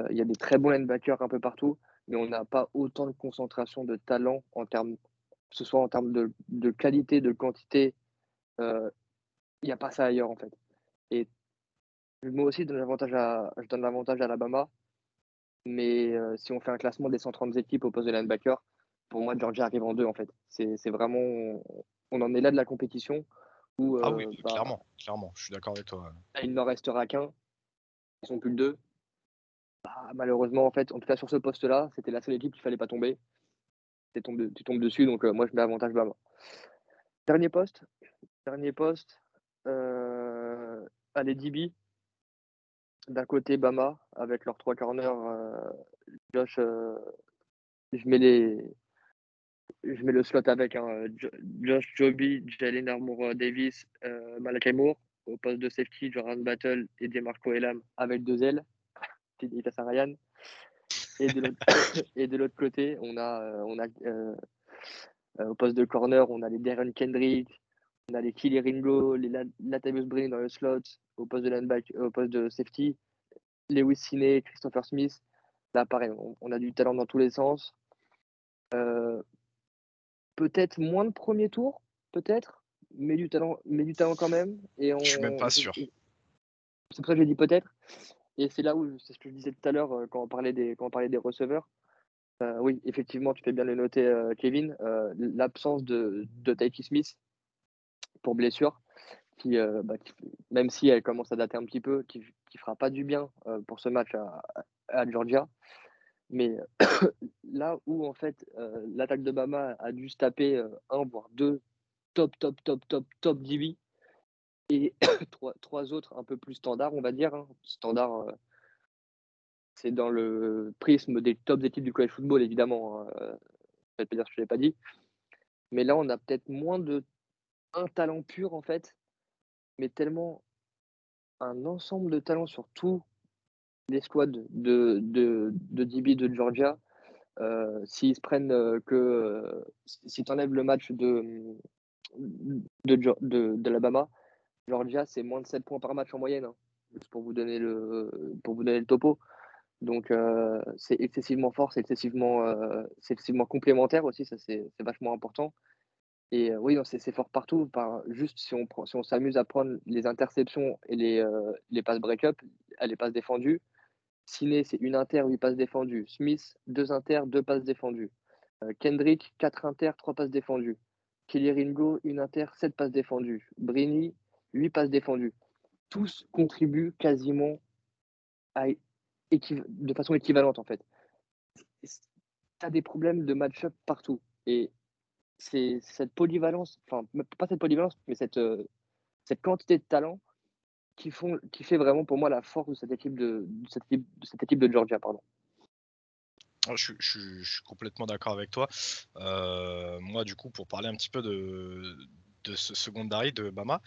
B: Euh, il y a des très bons linebackers un peu partout, mais on n'a pas autant de concentration de talent en termes, que ce soit en termes de, qualité, de quantité. Euh, il n'y a pas ça ailleurs en fait. Et moi aussi, je donne l'avantage à, je à Alabama, mais si on fait un classement des 130 équipes au poste de linebacker, pour moi, Georgia arrive en deux, en fait. C'est vraiment. On en est là de la compétition. Où,
A: ah oui, euh, bah, clairement, clairement, je suis d'accord avec toi.
B: Il n'en restera qu'un. Ils sont plus que deux. Bah, malheureusement, en fait, en tout cas sur ce poste-là, c'était la seule équipe qu'il fallait pas tomber. Tu tombes, tu tombes dessus, donc euh, moi je mets avantage Bama. Dernier poste. Dernier poste. Euh, allez, DB. D'un côté, Bama, avec leurs trois corners, euh, Josh, je mets les, je mets le slot avec hein, Josh Joby, Jalen Armour Davis, euh, Malakai Moore. Au poste de safety, Joran Battle et Demarco Elam avec deux ailes. (laughs) Ryan. (coughs) Et de l'autre côté, on a, euh, on a euh, au poste de corner, on a les Darren Kendrick, on a les Killy Ringo, les Latavius Brin dans le slot, au poste de linebacker, au poste de safety, Lewis Cine, Christopher Smith. Là, pareil, on, a du talent dans tous les sens. Euh, peut-être moins de premier tour, peut-être, met du talent, met du talent quand même. Et on,
A: Je suis même pas sûr.
B: C'est pour ça que j'ai dit peut-être. Et c'est là où, c'est ce que je disais tout à l'heure euh, quand on parlait des, quand on parlait des receveurs. Euh, oui, effectivement, tu fais bien le noter, euh, Kevin. euh, L'absence de, de Tyke Smith pour blessure, qui, bah, qui- même si elle commence à dater un petit peu, qui, qui fera pas du bien pour ce match à, à Georgia. Mais (coughs) là où en fait euh, l'attaque de Bama a dû se taper euh, un voire deux top top top top top DB et (coughs) trois, trois autres un peu plus standards on va dire hein. standard euh, c'est dans le prisme des tops équipes du college football évidemment hein, euh, dire que je n'ai pas dit mais là on a peut-être moins de un talent pur en fait mais tellement un ensemble de talents sur tous les squads de, de, de DB de Georgia euh, s'ils se prennent euh, que euh, si tu enlèves le match de de, de, de l'Alabama, Georgia c'est moins de 7 points par match en moyenne, hein, juste pour vous donner le pour vous donner le topo. Donc c'est excessivement fort, c'est excessivement excessivement complémentaire aussi, ça c'est vachement important. Et oui, c'est fort partout. Par, juste si on prend, si s'amuse à prendre les interceptions et les, les passes break-up, les passes défendues, Ciné, c'est une inter, 8 passes défendues. Smith, 2 inter, 2 passes défendues. Euh, Kendrick, 4 inter, 3 passes défendues. Kelly Ringo, 1 inter, 7 passes défendues. Brini, 8 passes défendues. Tous contribuent quasiment à de façon équivalente en fait. Tu as des problèmes de match-up partout. Et c'est cette polyvalence, enfin pas cette polyvalence, mais cette, euh, cette quantité de talent qui, font, qui fait vraiment pour moi la force de cette équipe de, de cette équipe, de cette équipe de Georgia. Pardon.
A: Ah, Je, suis- je suis- je suis complètement d'accord avec toi. Euh, moi, du coup, pour parler un petit peu de, de ce secondary de Bama,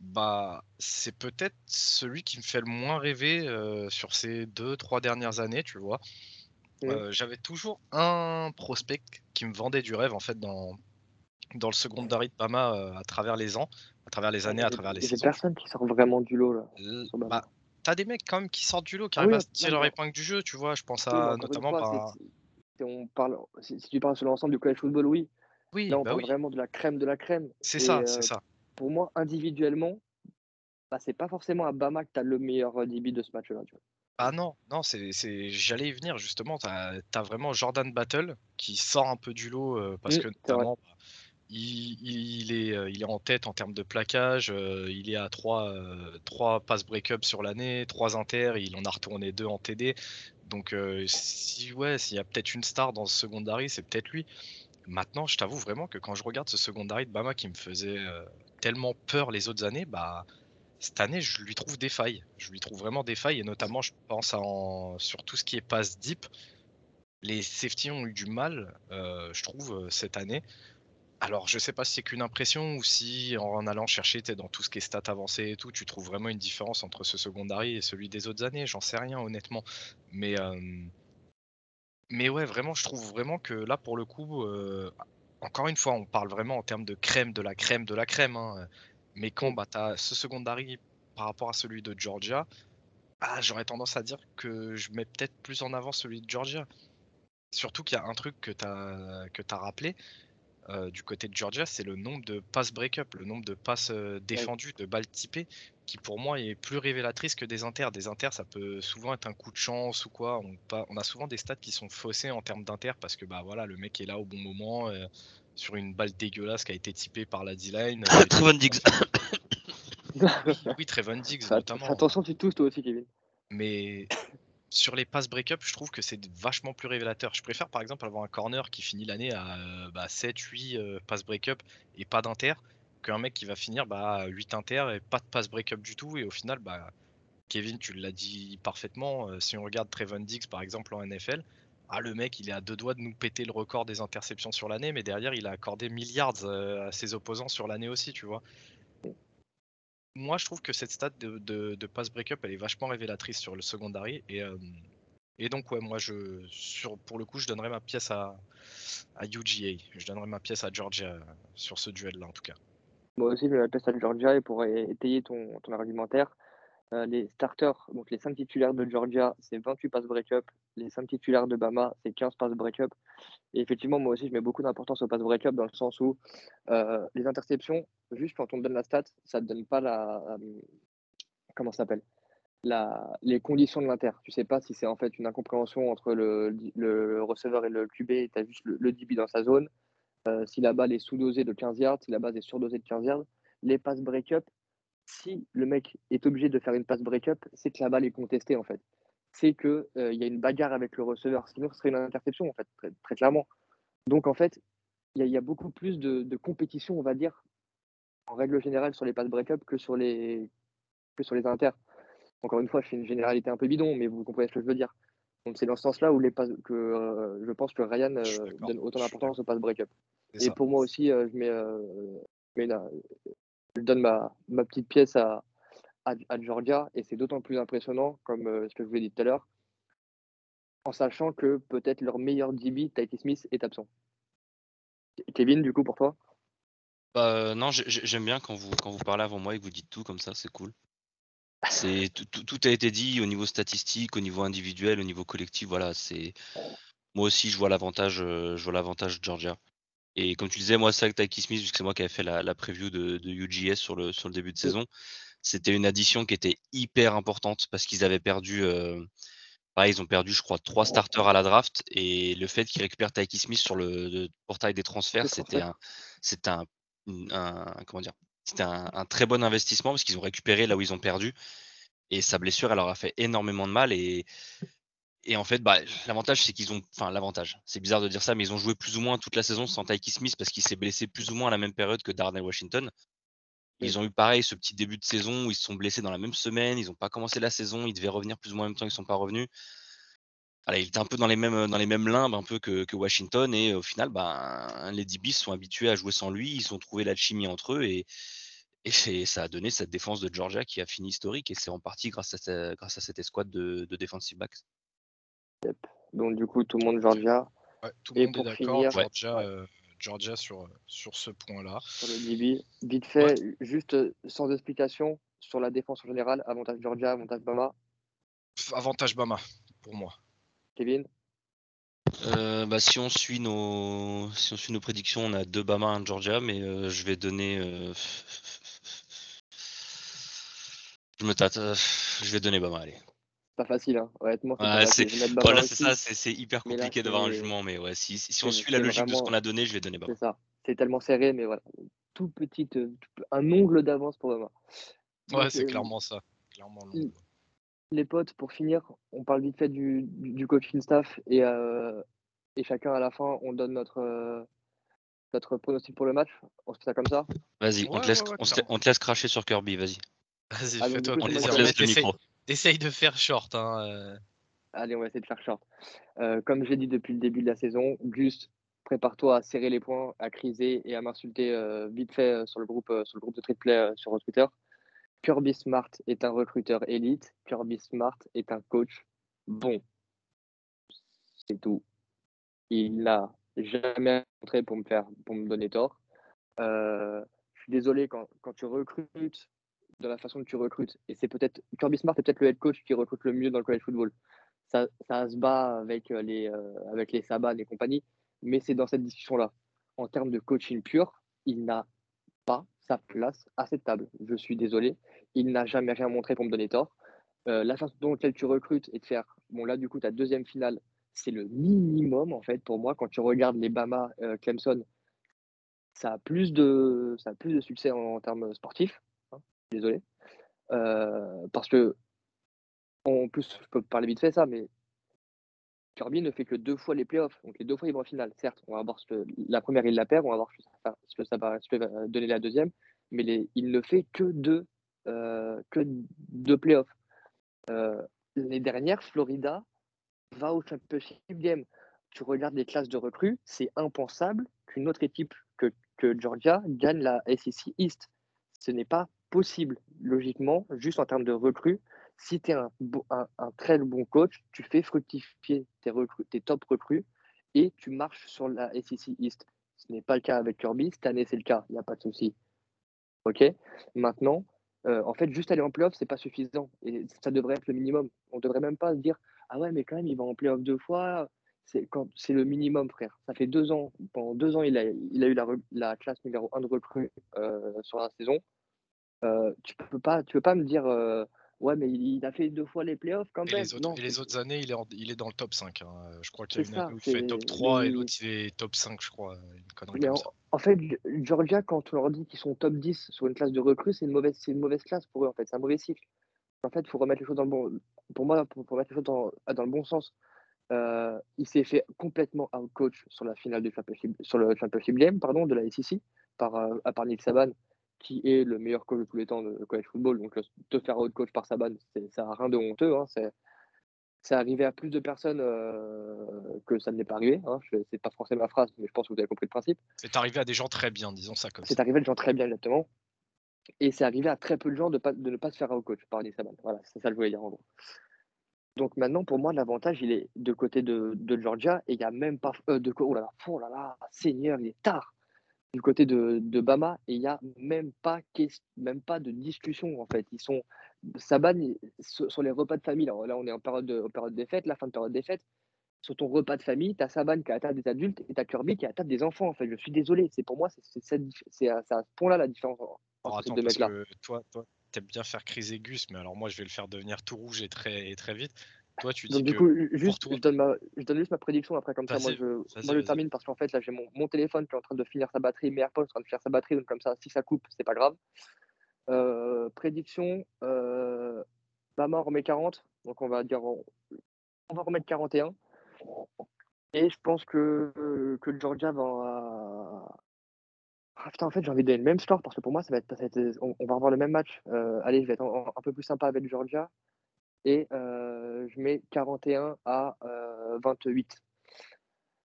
A: bah, c'est peut-être celui qui me fait le moins rêver euh, sur ces deux, trois dernières années, tu vois. Euh, J'avais toujours un prospect qui me vendait du rêve, en fait, dans, dans le secondary de Bama euh, à travers les ans, à travers les années, à travers les saisons.
B: personne qui sort vraiment du lot là.
A: Bah, t'as des mecs quand même qui sortent du lot, qui
B: Ah
A: arrivent
B: oui,
A: à se tirer leur épingle du jeu, tu vois. Je pense à notamment
B: fois,
A: par.
B: c'est- on parle, si, si tu parles sur l'ensemble du college football, oui.
A: Oui,
B: Là, on
A: bah
B: parle
A: oui,
B: vraiment de la crème de la crème.
A: c'est ça,
B: euh,
A: c'est ça.
B: Pour moi, individuellement, bah, c'est pas forcément à Bama que tu as le meilleur euh, DB de ce match-là. tu vois.
A: Ah non, non, c'est, j'allais y venir justement. T'as, t'as vraiment Jordan Battle qui sort un peu du lot euh, parce
B: Mm,
A: que notamment bah, il, il est, euh, il est en tête en termes de plaquage. euh, il est à 3, trois passes break-up sur l'année, 3 inter. Il en a retourné 2 en TD. Donc euh, si ouais, s'il y a peut-être une star dans ce secondary, c'est peut-être lui. Maintenant, je t'avoue vraiment que quand je regarde ce secondary de Bama qui me faisait tellement peur les autres années, bah cette année, je lui trouve des failles. Je lui trouve vraiment des failles, et notamment, je pense à sur tout ce qui est passe deep. Les safety ont eu du mal, je trouve, cette année. Alors, je sais pas si c'est qu'une impression ou si en allant chercher t'es dans tout ce qui est stats avancées et tout, tu trouves vraiment une différence entre ce secondary et celui des autres années. J'en sais rien, honnêtement. Mais, euh, mais ouais, vraiment, je trouve vraiment que là, pour le coup, euh, encore une fois, on parle vraiment en termes de crème, de la crème, de la crème. hein. Mais quand bah, tu as ce secondary par rapport à celui de Georgia, ah, j'aurais tendance à dire que je mets peut-être plus en avant celui de Georgia. Surtout qu'il y a un truc que tu as, que as rappelé euh, du côté de Georgia, c'est le nombre de passes break-up, le nombre de passes euh, défendues, de balles typées, qui pour moi est plus révélatrice que des inters. Des inters, ça peut souvent être un coup de chance ou quoi. On, pas- on a souvent des stats qui sont faussés en termes d'inter parce que bah voilà, le mec est là au bon moment euh, sur une balle dégueulasse qui a été typée par la D-line. (coughs)
C: Trevon Diggs. (coughs)
A: oui, Trevon Diggs notamment.
B: attention, tu tousses toi aussi, Kevin.
A: Mais sur les passes break-up, je trouve que c'est vachement plus révélateur. Je préfère par exemple avoir un corner qui finit l'année à euh, bah, 7, 8 euh, passes break-up et pas d'inter, qu'un mec qui va finir bah, à 8 inter et pas de passes break-up du tout. Et au final, bah, Kevin, tu l'as dit parfaitement, euh, si on regarde Trevon Diggs par exemple en NFL, ah, le mec il est à deux doigts de nous péter le record des interceptions sur l'année, mais derrière il a accordé milliards euh, à ses opposants sur l'année aussi, tu vois moi, je trouve que cette stat de, de, de pass break-up, elle est vachement révélatrice sur le secondary. Et, euh, donc, ouais, moi, pour le coup, je donnerais ma pièce à, UGA. Je donnerais ma pièce à Georgia euh, sur ce duel-là, en tout cas.
B: Moi aussi, je la à Georgia et pour étayer ton, argumentaire, euh, les starters, donc les 5 titulaires de Georgia, c'est 28 passes break-up. Les 5 titulaires de Bama, c'est 15 passes break-up. Et effectivement, moi aussi, je mets beaucoup d'importance au pass break-up dans le sens où euh, les interceptions, juste quand on te donne la stat, ça ne te donne pas la. euh, comment s'appelle? La, Les conditions de l'inter. Tu sais pas si c'est en fait une incompréhension entre le, le receveur et le QB, tu as juste le, DB dans sa zone. Euh, si la balle est sous-dosée de 15 yards, si la balle est surdosée de 15 yards. Les passes break-up, si le mec est obligé de faire une passe break-up, c'est que la balle est contestée en fait. C'est qu'il il y a une bagarre avec le receveur. Sinon, ce serait une interception en fait, très, très clairement. Donc en fait, il y, a- il y a beaucoup plus de, de compétition, on va dire, en règle générale sur les passes break-up que sur les que sur les inters. Encore une fois, je fais une généralité un peu bidon, mais vous comprenez ce que je veux dire. Donc c'est dans ce sens-là où les passes que euh, je pense que Ryan euh, donne autant d'importance aux passes break-up. Et
A: ça.
B: pour moi aussi, euh, je mets, euh, je mets une- je donne ma, ma petite pièce à, à, à Georgia, et c'est d'autant plus impressionnant, comme euh, ce que je vous ai dit tout à l'heure, en sachant que peut-être leur meilleur DB, Titus Smith, est absent. Kevin, du coup, pour toi?
C: Bah, euh, non, j'ai- j'ai- j'aime bien quand vous, quand vous parlez avant moi et que vous dites tout comme ça, c'est cool. C'est (laughs) tout, tout- tout a été dit au niveau statistique, au niveau individuel, au niveau collectif. Voilà, c'est moi aussi je vois l'avantage, euh, je vois l'avantage de Georgia. Et comme tu disais, moi c'est avec Tyke Smith, puisque c'est moi qui avais fait la, la preview de, de UGS sur le sur le début de saison, c'était une addition qui était hyper importante parce qu'ils avaient perdu, euh, pareil, ils ont perdu, je crois, trois starters à la draft et le fait qu'ils récupèrent Tyke Smith sur le, le portail des transferts, c'était un, c'était un, un- comment dire, c'était un, un très bon investissement parce qu'ils ont récupéré là où ils ont perdu et sa blessure, elle leur a fait énormément de mal et et en fait, bah, l'avantage, c'est qu'ils ont. Enfin, l'avantage, c'est bizarre de dire ça, mais ils ont joué plus ou moins toute la saison sans Tyke Smith parce qu'il s'est blessé plus ou moins à la même période que Darnell Washington. Ils ont eu pareil ce petit début de saison où ils se sont blessés dans la même semaine, ils n'ont pas commencé la saison, ils devaient revenir plus ou moins en même temps, ils ne sont pas revenus. Voilà, il était un peu dans les mêmes, dans les mêmes limbes un peu que, que Washington et au final, bah, les DBs sont habitués à jouer sans lui, ils ont trouvé la chimie entre eux et, ça a donné cette défense de Georgia qui a fini historique et c'est en partie grâce à, ce- grâce à cette escouade de, de defensive backs.
B: Donc, du coup, tout le monde Georgia
A: Ouais, tout le
B: Et
A: monde est
B: pour
A: d'accord.
B: finir-
A: Georgia, euh, Georgia sur, sur ce point-là.
B: sur le DB. Vite fait, juste euh, sans explication, sur la défense en général, avantage Georgia, avantage Bama.
A: Pff, Avantage Bama pour moi.
B: Kevin?
C: Euh, bah, si on suit nos si on suit nos prédictions, on a deux Bama, un Georgia, mais euh, je vais donner. euh, Je me tâte. euh, Je vais donner Bama. Allez.
B: Pas facile, hein. honnêtement. C'est
C: Voilà, ça. C'est hyper compliqué d'avoir un jugement, mais ouais, si, si, on suit la logique de ce qu'on a donné, je vais donner Bama.
B: C'est ça. C'est tellement serré, mais voilà. Tout petit, euh, tout- un ongle d'avance pour Bama.
A: Ouais, c'est
B: euh,
A: clairement ça. Clairement.
B: Les potes, pour finir, on parle vite fait du, du, du coaching staff et, euh, et chacun à la fin, on donne notre, euh, notre pronostic pour le match. On se fait ça comme ça?
C: Vas-y, on,
A: Ouais,
C: te laisse,
A: ouais, ouais,
C: on, on te laisse cracher sur Kirby, vas-y.
A: Vas-y,
B: Ah,
A: fais-toi
C: On, te- laisse le micro.
A: Essaye de faire short. Hein. euh.
B: Allez, on va essayer de faire short. Euh, comme j'ai dit depuis le début de la saison, Gus, prépare-toi à serrer les poings, à criser et à m'insulter euh, vite fait sur le groupe, sur le groupe de triplé euh, sur Twitter. Kirby Smart est un recruteur élite. Kirby Smart est un coach bon. C'est tout. Il n'a jamais montré pour me faire, pour me donner tort. Je suis désolé quand, quand tu recrutes de la façon que tu recrutes, et c'est peut-être Kirby Smart est peut-être le head coach qui recrute le mieux dans le college football. Ça, ça se bat avec euh, les, euh, avec les Saban et compagnie, mais c'est dans cette discussion-là. En termes de coaching pur, il n'a pas sa place à cette table. Je suis désolé. Il n'a jamais rien montré pour me donner tort. Euh, la façon dont tu recrutes et de faire, bon là du coup ta deuxième finale, c'est le minimum en fait pour moi quand tu regardes les Bama euh, Clemson, ça a plus de ça a plus de succès en termes sportifs. Désolé, Euh, parce que en plus je peux parler vite fait ça, mais Kirby ne fait que deux fois les playoffs, donc les deux fois il va en finale. Certes, on va voir la première il la perd, on va voir ce que ça, va- donner la deuxième, mais les- il ne fait que deux euh, que deux playoffs. Euh, les dernières, Florida va au championship game. Tu regardes les classes de recrues, c'est impensable qu'une autre équipe que Georgia gagne la SEC East. Ce n'est pas possible, logiquement, juste en termes de recrues. Si tu es un, un- un très bon coach, tu fais fructifier tes, recrues, tes top recrues et tu marches sur la SEC East. Ce n'est pas le cas avec Kirby. Cette année, c'est le cas. Il n'y a pas de souci. OK? Maintenant, euh, en fait, juste aller en playoff, c'est pas suffisant. Et ça devrait être le minimum. On devrait même pas se dire Ah ouais, mais quand même, il va en playoff deux fois. c'est le minimum, frère. Ça fait deux ans. Pendant deux ans, il a, il a eu la, la classe numéro 1 de recrue euh, sur la saison. Euh, tu peux pas, tu peux pas me dire, euh, ouais, mais il, a fait deux fois les playoffs quand
A: et
B: même.
A: Les autres,
B: non,
A: et les autres années, il est, il est dans le top 5. Hein. Je crois qu'il y a une
B: ça,
A: année où il fait top 3 et l'autre, il est top 5, je crois. Une connerie
B: mais
A: comme
B: en, fait, Georgia, quand on leur dit qu'ils sont top 10 sur une classe de recrue, c'est une mauvaise, c'est une mauvaise classe pour eux, en fait. C'est un mauvais cycle. En fait, il faut remettre les choses dans le bon. Pour moi, pour, pour mettre les choses dans, dans le bon sens, euh, il s'est fait complètement out-coach sur la finale du championship, sur le championship game, pardon, de la SEC, par, euh, à part Nick Saban, qui est le meilleur coach de tous les temps de college football. Donc, te faire out-coach par Saban, ça n'a rien de honteux. Hein, c'est, c'est arrivé à plus de personnes euh, que ça ne n'est pas arrivé. Hein. C'est pas français ma phrase, mais je pense que vous avez compris le principe.
A: C'est arrivé à des gens très bien, disons ça comme ça.
B: C'est arrivé à des gens très bien, exactement. Et c'est arrivé à très peu de gens de, pas, de ne pas se faire out-coach par Nick Saban. Voilà, c'est ça que je voulais dire en gros. Donc maintenant, pour moi, l'avantage, il est de côté de, de Georgia et il n'y a même pas. euh, de, oh là là, oh là là, Seigneur, il est tard. Du côté de, de Bama, et il n'y a même pas, même pas de discussion en fait. Ils sont. Saban, sur, les repas de famille, là, là, on est en période de, en période des fêtes, la fin de période des fêtes. Sur ton repas de famille, tu as Saban qui est à la table des adultes et tu as Kirby qui est à la table des enfants. En fait, je suis désolé. C'est pour moi, c'est à, à ce point-là la différence entre ces
A: attends,
B: deux mecs-là.
A: toi, toi, t'aimes bien faire criser Gus, mais alors moi, je vais le faire devenir tout rouge et très, et très vite. Toi, tu dis
B: Donc, du
A: que
B: coup, juste, je, donne ma, je donne juste ma prédiction après, comme ça, moi je, moi, je termine parce qu'en fait, là, j'ai mon, mon téléphone qui est en train de finir sa batterie, mes AirPods en train de finir sa batterie, donc comme ça, si ça coupe, c'est pas grave. Euh, prédiction, euh, Bama remet 40, donc on va dire, on, on va remettre 41. Et je pense que, que Georgia va. Ah, putain, en fait, j'ai envie de donner le même score parce que pour moi, ça va être, ça va être- on, on va revoir le même match. Euh, allez, je vais être un, un peu plus sympa avec Georgia. Et euh, je mets 41 à euh, 28.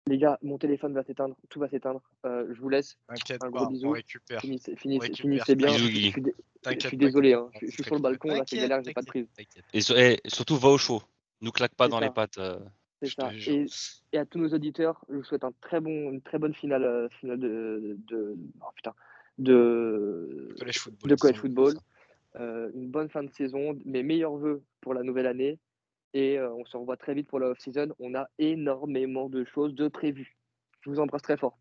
B: Les gars, mon téléphone va s'éteindre, tout va s'éteindre. Euh, je vous laisse.
A: T'inquiète
B: un
A: pas,
B: gros
A: on
B: bisou.
A: récupère.
B: Finissez, finissez,
A: récupère.
B: finissez bien.
C: Bisous,
B: Je suis, dé- je suis désolé, hein.
A: on
B: je, suis sur le balcon, là, c'est galère, j'ai pas de prise.
A: t'inquiète.
C: Et, so- eh, surtout, va au chaud. Nous claque pas
B: C'est
C: dans
B: ça.
C: les pattes. euh.
B: C'est ça. Et, et à tous nos auditeurs, je vous souhaite un très bon, une très bonne finale, euh, finale de, de, oh, putain, de,
A: Collège football.
B: de college football. Euh, une bonne fin de saison, mes meilleurs voeux pour la nouvelle année. Et euh, on se revoit très vite pour la off-season. On a énormément de choses de prévues. Je vous embrasse très fort.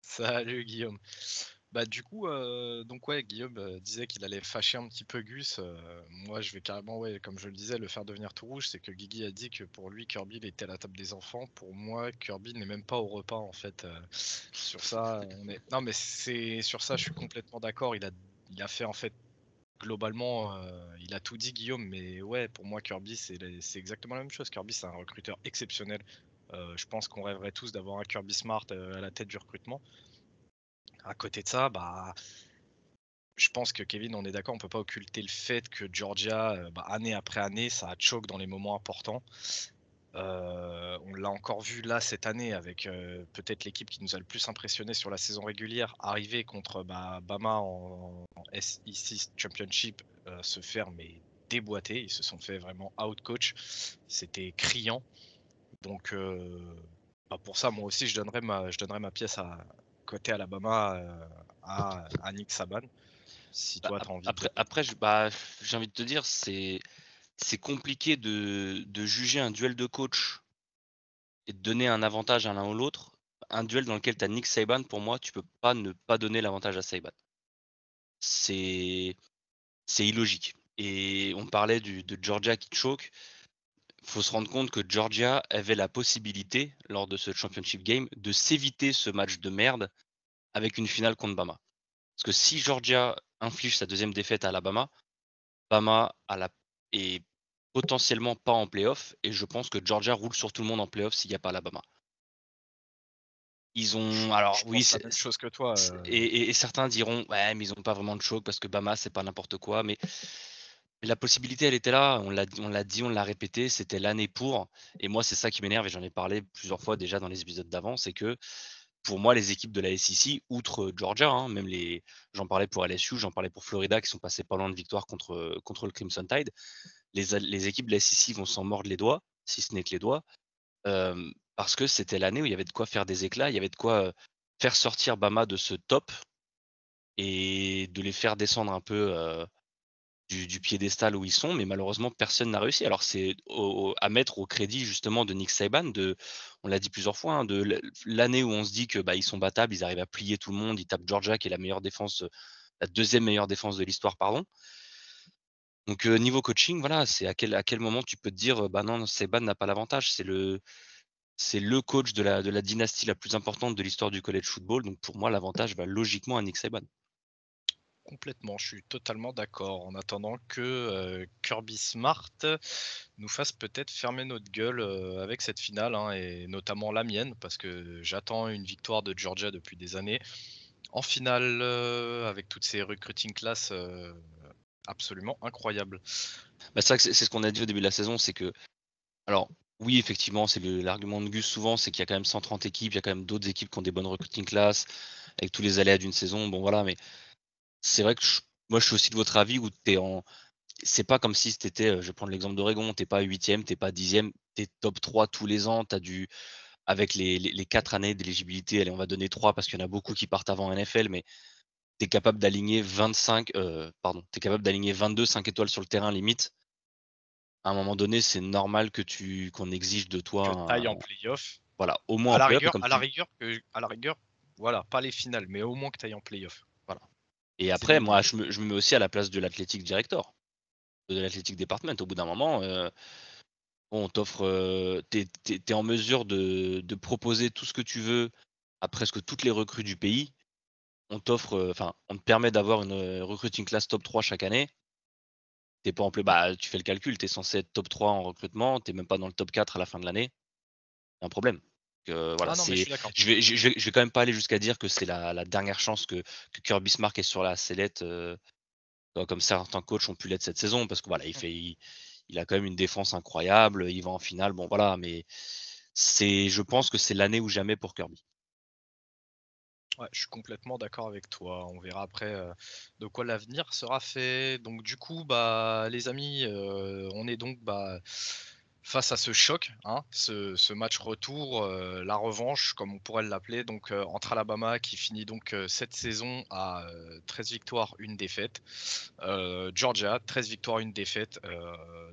A: Salut Guillaume. Bah du coup, euh, donc ouais, Guillaume euh, disait qu'il allait fâcher un petit peu Gus. moi, je vais carrément, ouais, comme je le disais, le faire devenir tout rouge. C'est que Guigui a dit que pour lui, Kirby, il était à la table des enfants. Pour moi, Kirby n'est même pas au repas en fait. sur ça, on est. Non, mais c'est sur ça, je suis complètement d'accord. Il a, il a fait en fait globalement, euh, il a tout dit Guillaume. Mais ouais, pour moi, Kirby, c'est exactement la même chose. Kirby, c'est un recruteur exceptionnel. Euh, je pense qu'on rêverait tous d'avoir un Kirby Smart euh, à la tête du recrutement. À côté de ça, bah, je pense que Kevin, on est d'accord, on peut pas occulter le fait que Georgia, bah, année après année, ça a choke dans les moments importants. Euh, on l'a encore vu là cette année avec euh, peut-être l'équipe qui nous a le plus impressionné sur la saison régulière, arriver contre bah, Bama en, en SEC Championship, euh, se faire mais déboîter. Ils se sont fait vraiment out-coach. C'était criant. Donc bah, pour ça, moi aussi, je donnerais ma, je donnerais ma pièce à côté Alabama à, à Nick Saban. Si
C: Bah,
A: toi, as envie
C: après,
A: de...
C: après bah, j'ai envie de te dire, c'est c'est compliqué de, de juger un duel de coach et de donner un avantage à l'un ou l'autre. Un duel dans lequel tu as Nick Saban, pour moi, tu peux pas ne pas donner l'avantage à Saban. C'est illogique. Et on parlait de Georgia qui choke. faut se rendre compte que Georgia avait la possibilité, lors de ce championship game, de s'éviter ce match de merde avec une finale contre Bama. Parce que si Georgia inflige sa deuxième défaite à Alabama, Bama a la, est potentiellement pas en playoff et je pense que Georgia roule sur tout le monde en playoff s'il n'y a pas Alabama. Ils ont. Alors
A: je
C: oui, c'est-
A: même chose que toi. euh,
C: et, et- et certains diront ouais, mais ils n'ont pas vraiment de choc parce que Bama c'est pas n'importe quoi. Mais, mais la possibilité elle était là. On l'a on l'a dit, on l'a répété. C'était l'année pour. Et moi c'est ça qui m'énerve et j'en ai parlé plusieurs fois déjà dans les épisodes d'avant, c'est que pour moi les équipes de la SEC, outre Georgia, hein, même les, j'en parlais pour LSU, j'en parlais pour Florida qui sont passés pas loin de victoire contre contre le Crimson Tide. Les, équipes de la SEC vont s'en mordre les doigts, si ce n'est que les doigts, euh, parce que c'était l'année où il y avait de quoi faire des éclats, il y avait de quoi euh, faire sortir Bama de ce top et de les faire descendre un peu, euh, du, piédestal où ils sont, mais malheureusement personne n'a réussi. Alors c'est à mettre au crédit justement de Nick Saban, de, on l'a dit plusieurs fois, hein, de l'année où on se dit que bah, ils sont battables, ils arrivent à plier tout le monde, ils tapent Georgia qui est la meilleure défense, la deuxième meilleure défense de l'histoire, pardon. Donc niveau coaching, voilà, c'est à quel, à quel moment tu peux te dire, bah non, Saban n'a pas l'avantage, c'est le, c'est le coach de la, de la dynastie la plus importante de l'histoire du college football. Donc pour moi, l'avantage va logiquement à Nick Saban.
A: Complètement, je suis totalement d'accord. En attendant que euh, Kirby Smart nous fasse peut-être fermer notre gueule euh, avec cette finale, hein, et notamment la mienne, parce que j'attends une victoire de Georgia depuis des années. En finale, euh, avec toutes ces recruiting classes absolument incroyables.
C: Bah, c'est ce qu'on a dit au début de la saison, c'est que, alors oui, effectivement, c'est l'argument de Gus souvent, c'est qu'il y a quand même 130 équipes, il y a quand même d'autres équipes qui ont des bonnes recruiting classes, avec tous les aléas d'une saison. Bon voilà, mais c'est vrai que moi je suis aussi de votre avis où tu es en. C'est pas comme si c'était, euh, je vais prendre l'exemple d'Oregon, t'es pas huitième, t'es pas dixième, t'es top 3 tous les ans, t'as dû, avec les, les, 4 années d'éligibilité, allez, on va donner 3 parce qu'il y en a beaucoup qui partent avant NFL, mais tu es capable d'aligner 25, euh, pardon, tu es capable d'aligner 22 5 étoiles sur le terrain limite. À un moment donné, c'est normal que tu qu'on exige de toi.
A: Que taille en playoff.
C: Voilà, au moins
A: à la, rigueur, à, la rigueur, à la rigueur, voilà, pas les finales, mais au moins que tu ailles en playoff.
C: Et après, moi, je me, mets aussi à la place de l'athlétique director, de l'athlétique department. Au bout d'un moment, euh, on t'offre, euh, tu es, en mesure de, proposer tout ce que tu veux à presque toutes les recrues du pays. On t'offre, euh, enfin, on te permet d'avoir une recruiting class top 3 chaque année. T'es pas en plus, bah, tu fais le calcul, tu es censé être top 3 en recrutement, tu même pas dans le top 4 à la fin de l'année. un problème voilà, ah je, vais, je, vais, quand même pas aller jusqu'à dire que c'est la, dernière chance que, Kirby Smart est sur la sellette, euh, comme certains coachs ont pu l'être cette saison, parce que voilà, il mmh. fait, il, a quand même une défense incroyable, il va en finale, bon voilà, mais c'est, je pense que c'est l'année ou jamais pour Kirby.
A: Ouais, je suis complètement d'accord avec toi. On verra après euh, de quoi l'avenir sera fait. Donc du coup, bah les amis, euh, on est donc bah face à ce choc, hein, ce, match retour, euh, la revanche, comme on pourrait l'appeler, donc euh, entre Alabama qui finit donc euh, cette saison à 13 victoires, une défaite, Georgia 13 victoires, une défaite,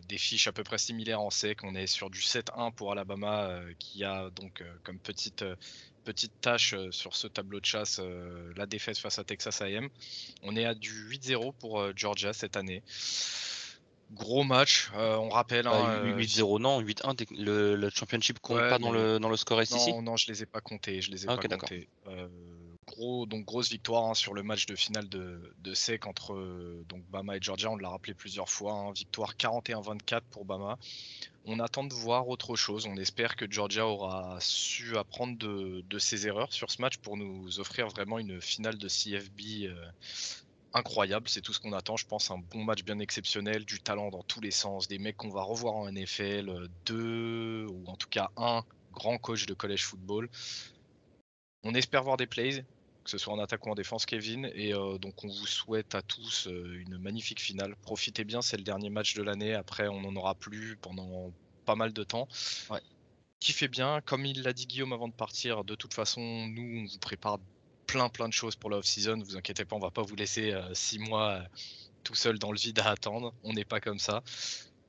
A: des fiches à peu près similaires en sec. On est sur du 7-1 pour Alabama qui a donc comme petite petite tâche sur ce tableau de chasse la défaite face à Texas A&M. On est à du 8-0 pour Georgia cette année. Gros match, euh, on rappelle. 8-0,
C: bah, euh, non, 8-1, le, championship compte pas dans, le, dans le score SEC
A: Non, non, je les ai pas comptés. Je les ai ah, pas comptés. Euh, gros, donc grosse victoire hein, sur le match de finale de, de SEC entre donc Bama et Georgia. On l'a rappelé plusieurs fois. Hein, victoire 41-24 pour Bama. On attend de voir autre chose. On espère que Georgia aura su apprendre de, de ses erreurs sur ce match pour nous offrir vraiment une finale de CFB incroyable, c'est tout ce qu'on attend, je pense, un bon match bien exceptionnel, du talent dans tous les sens, des mecs qu'on va revoir en NFL, euh, deux ou en tout cas un grand coach de college football. On espère voir des plays, que ce soit en attaque ou en défense, Kevin, et euh, donc on vous souhaite à tous euh, une magnifique finale. Profitez bien, c'est le dernier match de l'année, après on n'en aura plus pendant pas mal de temps. Ouais. Kiffez bien, comme il l'a dit Guillaume avant de partir, de toute façon, nous on vous prépare plein plein de choses pour la off-season. Vous inquiétez pas, on va pas vous laisser euh, six mois euh, tout seul dans le vide à attendre. On n'est pas comme ça.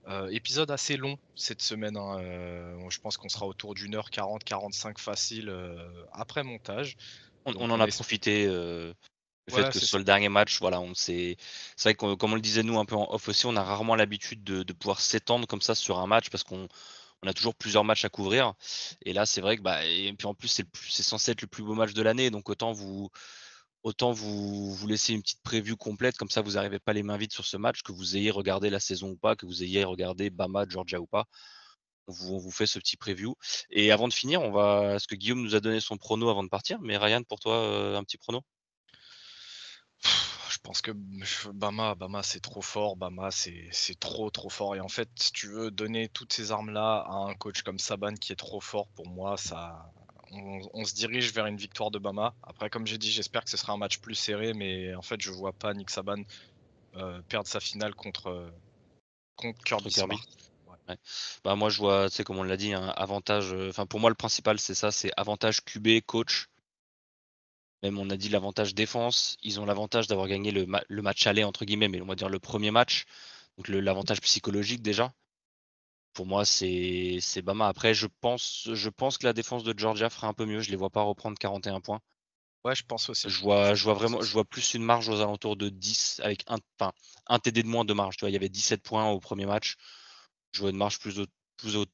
A: Euh, épisode assez long cette semaine. Hein, je pense qu'on sera autour d'une heure 40, 45 facile après montage.
C: On, en a profité. le fait que ce soit le dernier match, voilà, on c'est vrai que comme on le disait nous un peu en off aussi, on a rarement l'habitude de, de, pouvoir s'étendre comme ça sur un match parce qu'on on a toujours plusieurs matchs à couvrir. Et là, c'est vrai que, bah, et puis en plus, c'est censé être le plus beau match de l'année. Donc autant vous, autant vous, vous laisser une petite prévue complète. Comme ça, vous n'arrivez pas les mains vides sur ce match, que vous ayez regardé la saison ou pas, que vous ayez regardé Bama, Georgia ou pas. On vous, vous fait ce petit preview. Et avant de finir, on va. Est-ce que Guillaume nous a donné son prono avant de partir? Mais Ryan, pour toi, euh, un petit prono?
A: Pense que Bama, Bama c'est trop fort, Bama c'est trop trop fort. Et en fait, si tu veux donner toutes ces armes-là à un coach comme Saban qui est trop fort, pour moi, ça, on, se dirige vers une victoire de Bama. Après, comme j'ai dit, j'espère que ce sera un match plus serré, mais en fait, je vois pas Nick Saban euh, perdre sa finale contre, contre Kirby.
C: Bah, moi, je vois, tu sais, comme on l'a dit, un avantage. Euh, enfin, pour moi, le principal, c'est ça c'est avantage QB, coach Même on a dit l'avantage défense, ils ont l'avantage d'avoir gagné le, match aller entre guillemets, mais on va dire le premier match, donc l'avantage psychologique déjà. Pour moi, c'est Bama. Après, je pense, je pense que la défense de Georgia fera un peu mieux. Je les vois pas reprendre 41 points.
A: Ouais, je pense aussi.
C: Je vois, je vois vraiment, je vois plus une marge aux alentours de 10 avec un, enfin, un TD de moins de marge. Tu vois, il y avait 17 points au premier match. Je vois une marge plus, au, plus au,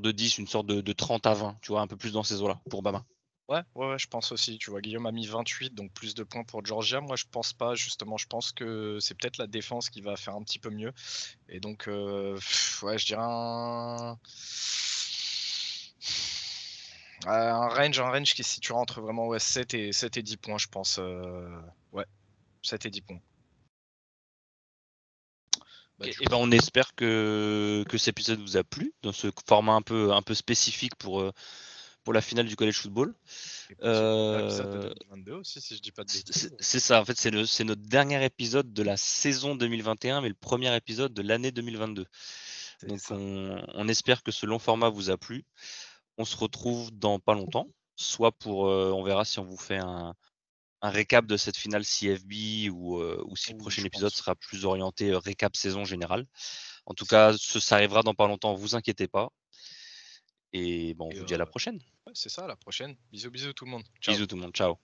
C: de 10, une sorte de, de, 30 à 20. Tu vois, un peu plus dans ces eaux-là pour Bama.
A: Ouais, ouais, je pense aussi. Tu vois, Guillaume a mis 28, donc plus de points pour Georgia. Moi, je pense pas, justement. Je pense que c'est peut-être la défense qui va faire un petit peu mieux. Et donc, euh, ouais, je dirais un... un range, un range qui se situera entre vraiment ouais, 7, et, 7 et 10 points, je pense. Euh, ouais, 7 et 10 points.
C: Bah, et, ben on espère que, que cet épisode vous a plu dans ce format un peu, un peu spécifique pour, euh, pour la finale du college football.
A: Euh, c'est
C: ça, en fait, c'est notre dernier épisode de la saison 2021, mais le premier épisode de l'année 2022. Donc, on, espère que ce long format vous a plu. On se retrouve dans pas longtemps, soit pour, euh, on verra si on vous fait un, récap de cette finale CFB ou, euh, ou si le prochain épisode sera plus orienté récap saison générale. En tout cas, ce, ça arrivera dans pas longtemps, vous inquiétez pas. Et bon, on vous dit à la prochaine.
A: c'est ça, à la prochaine. Bisous, bisous tout le monde.
C: Bisous tout le monde. Ciao.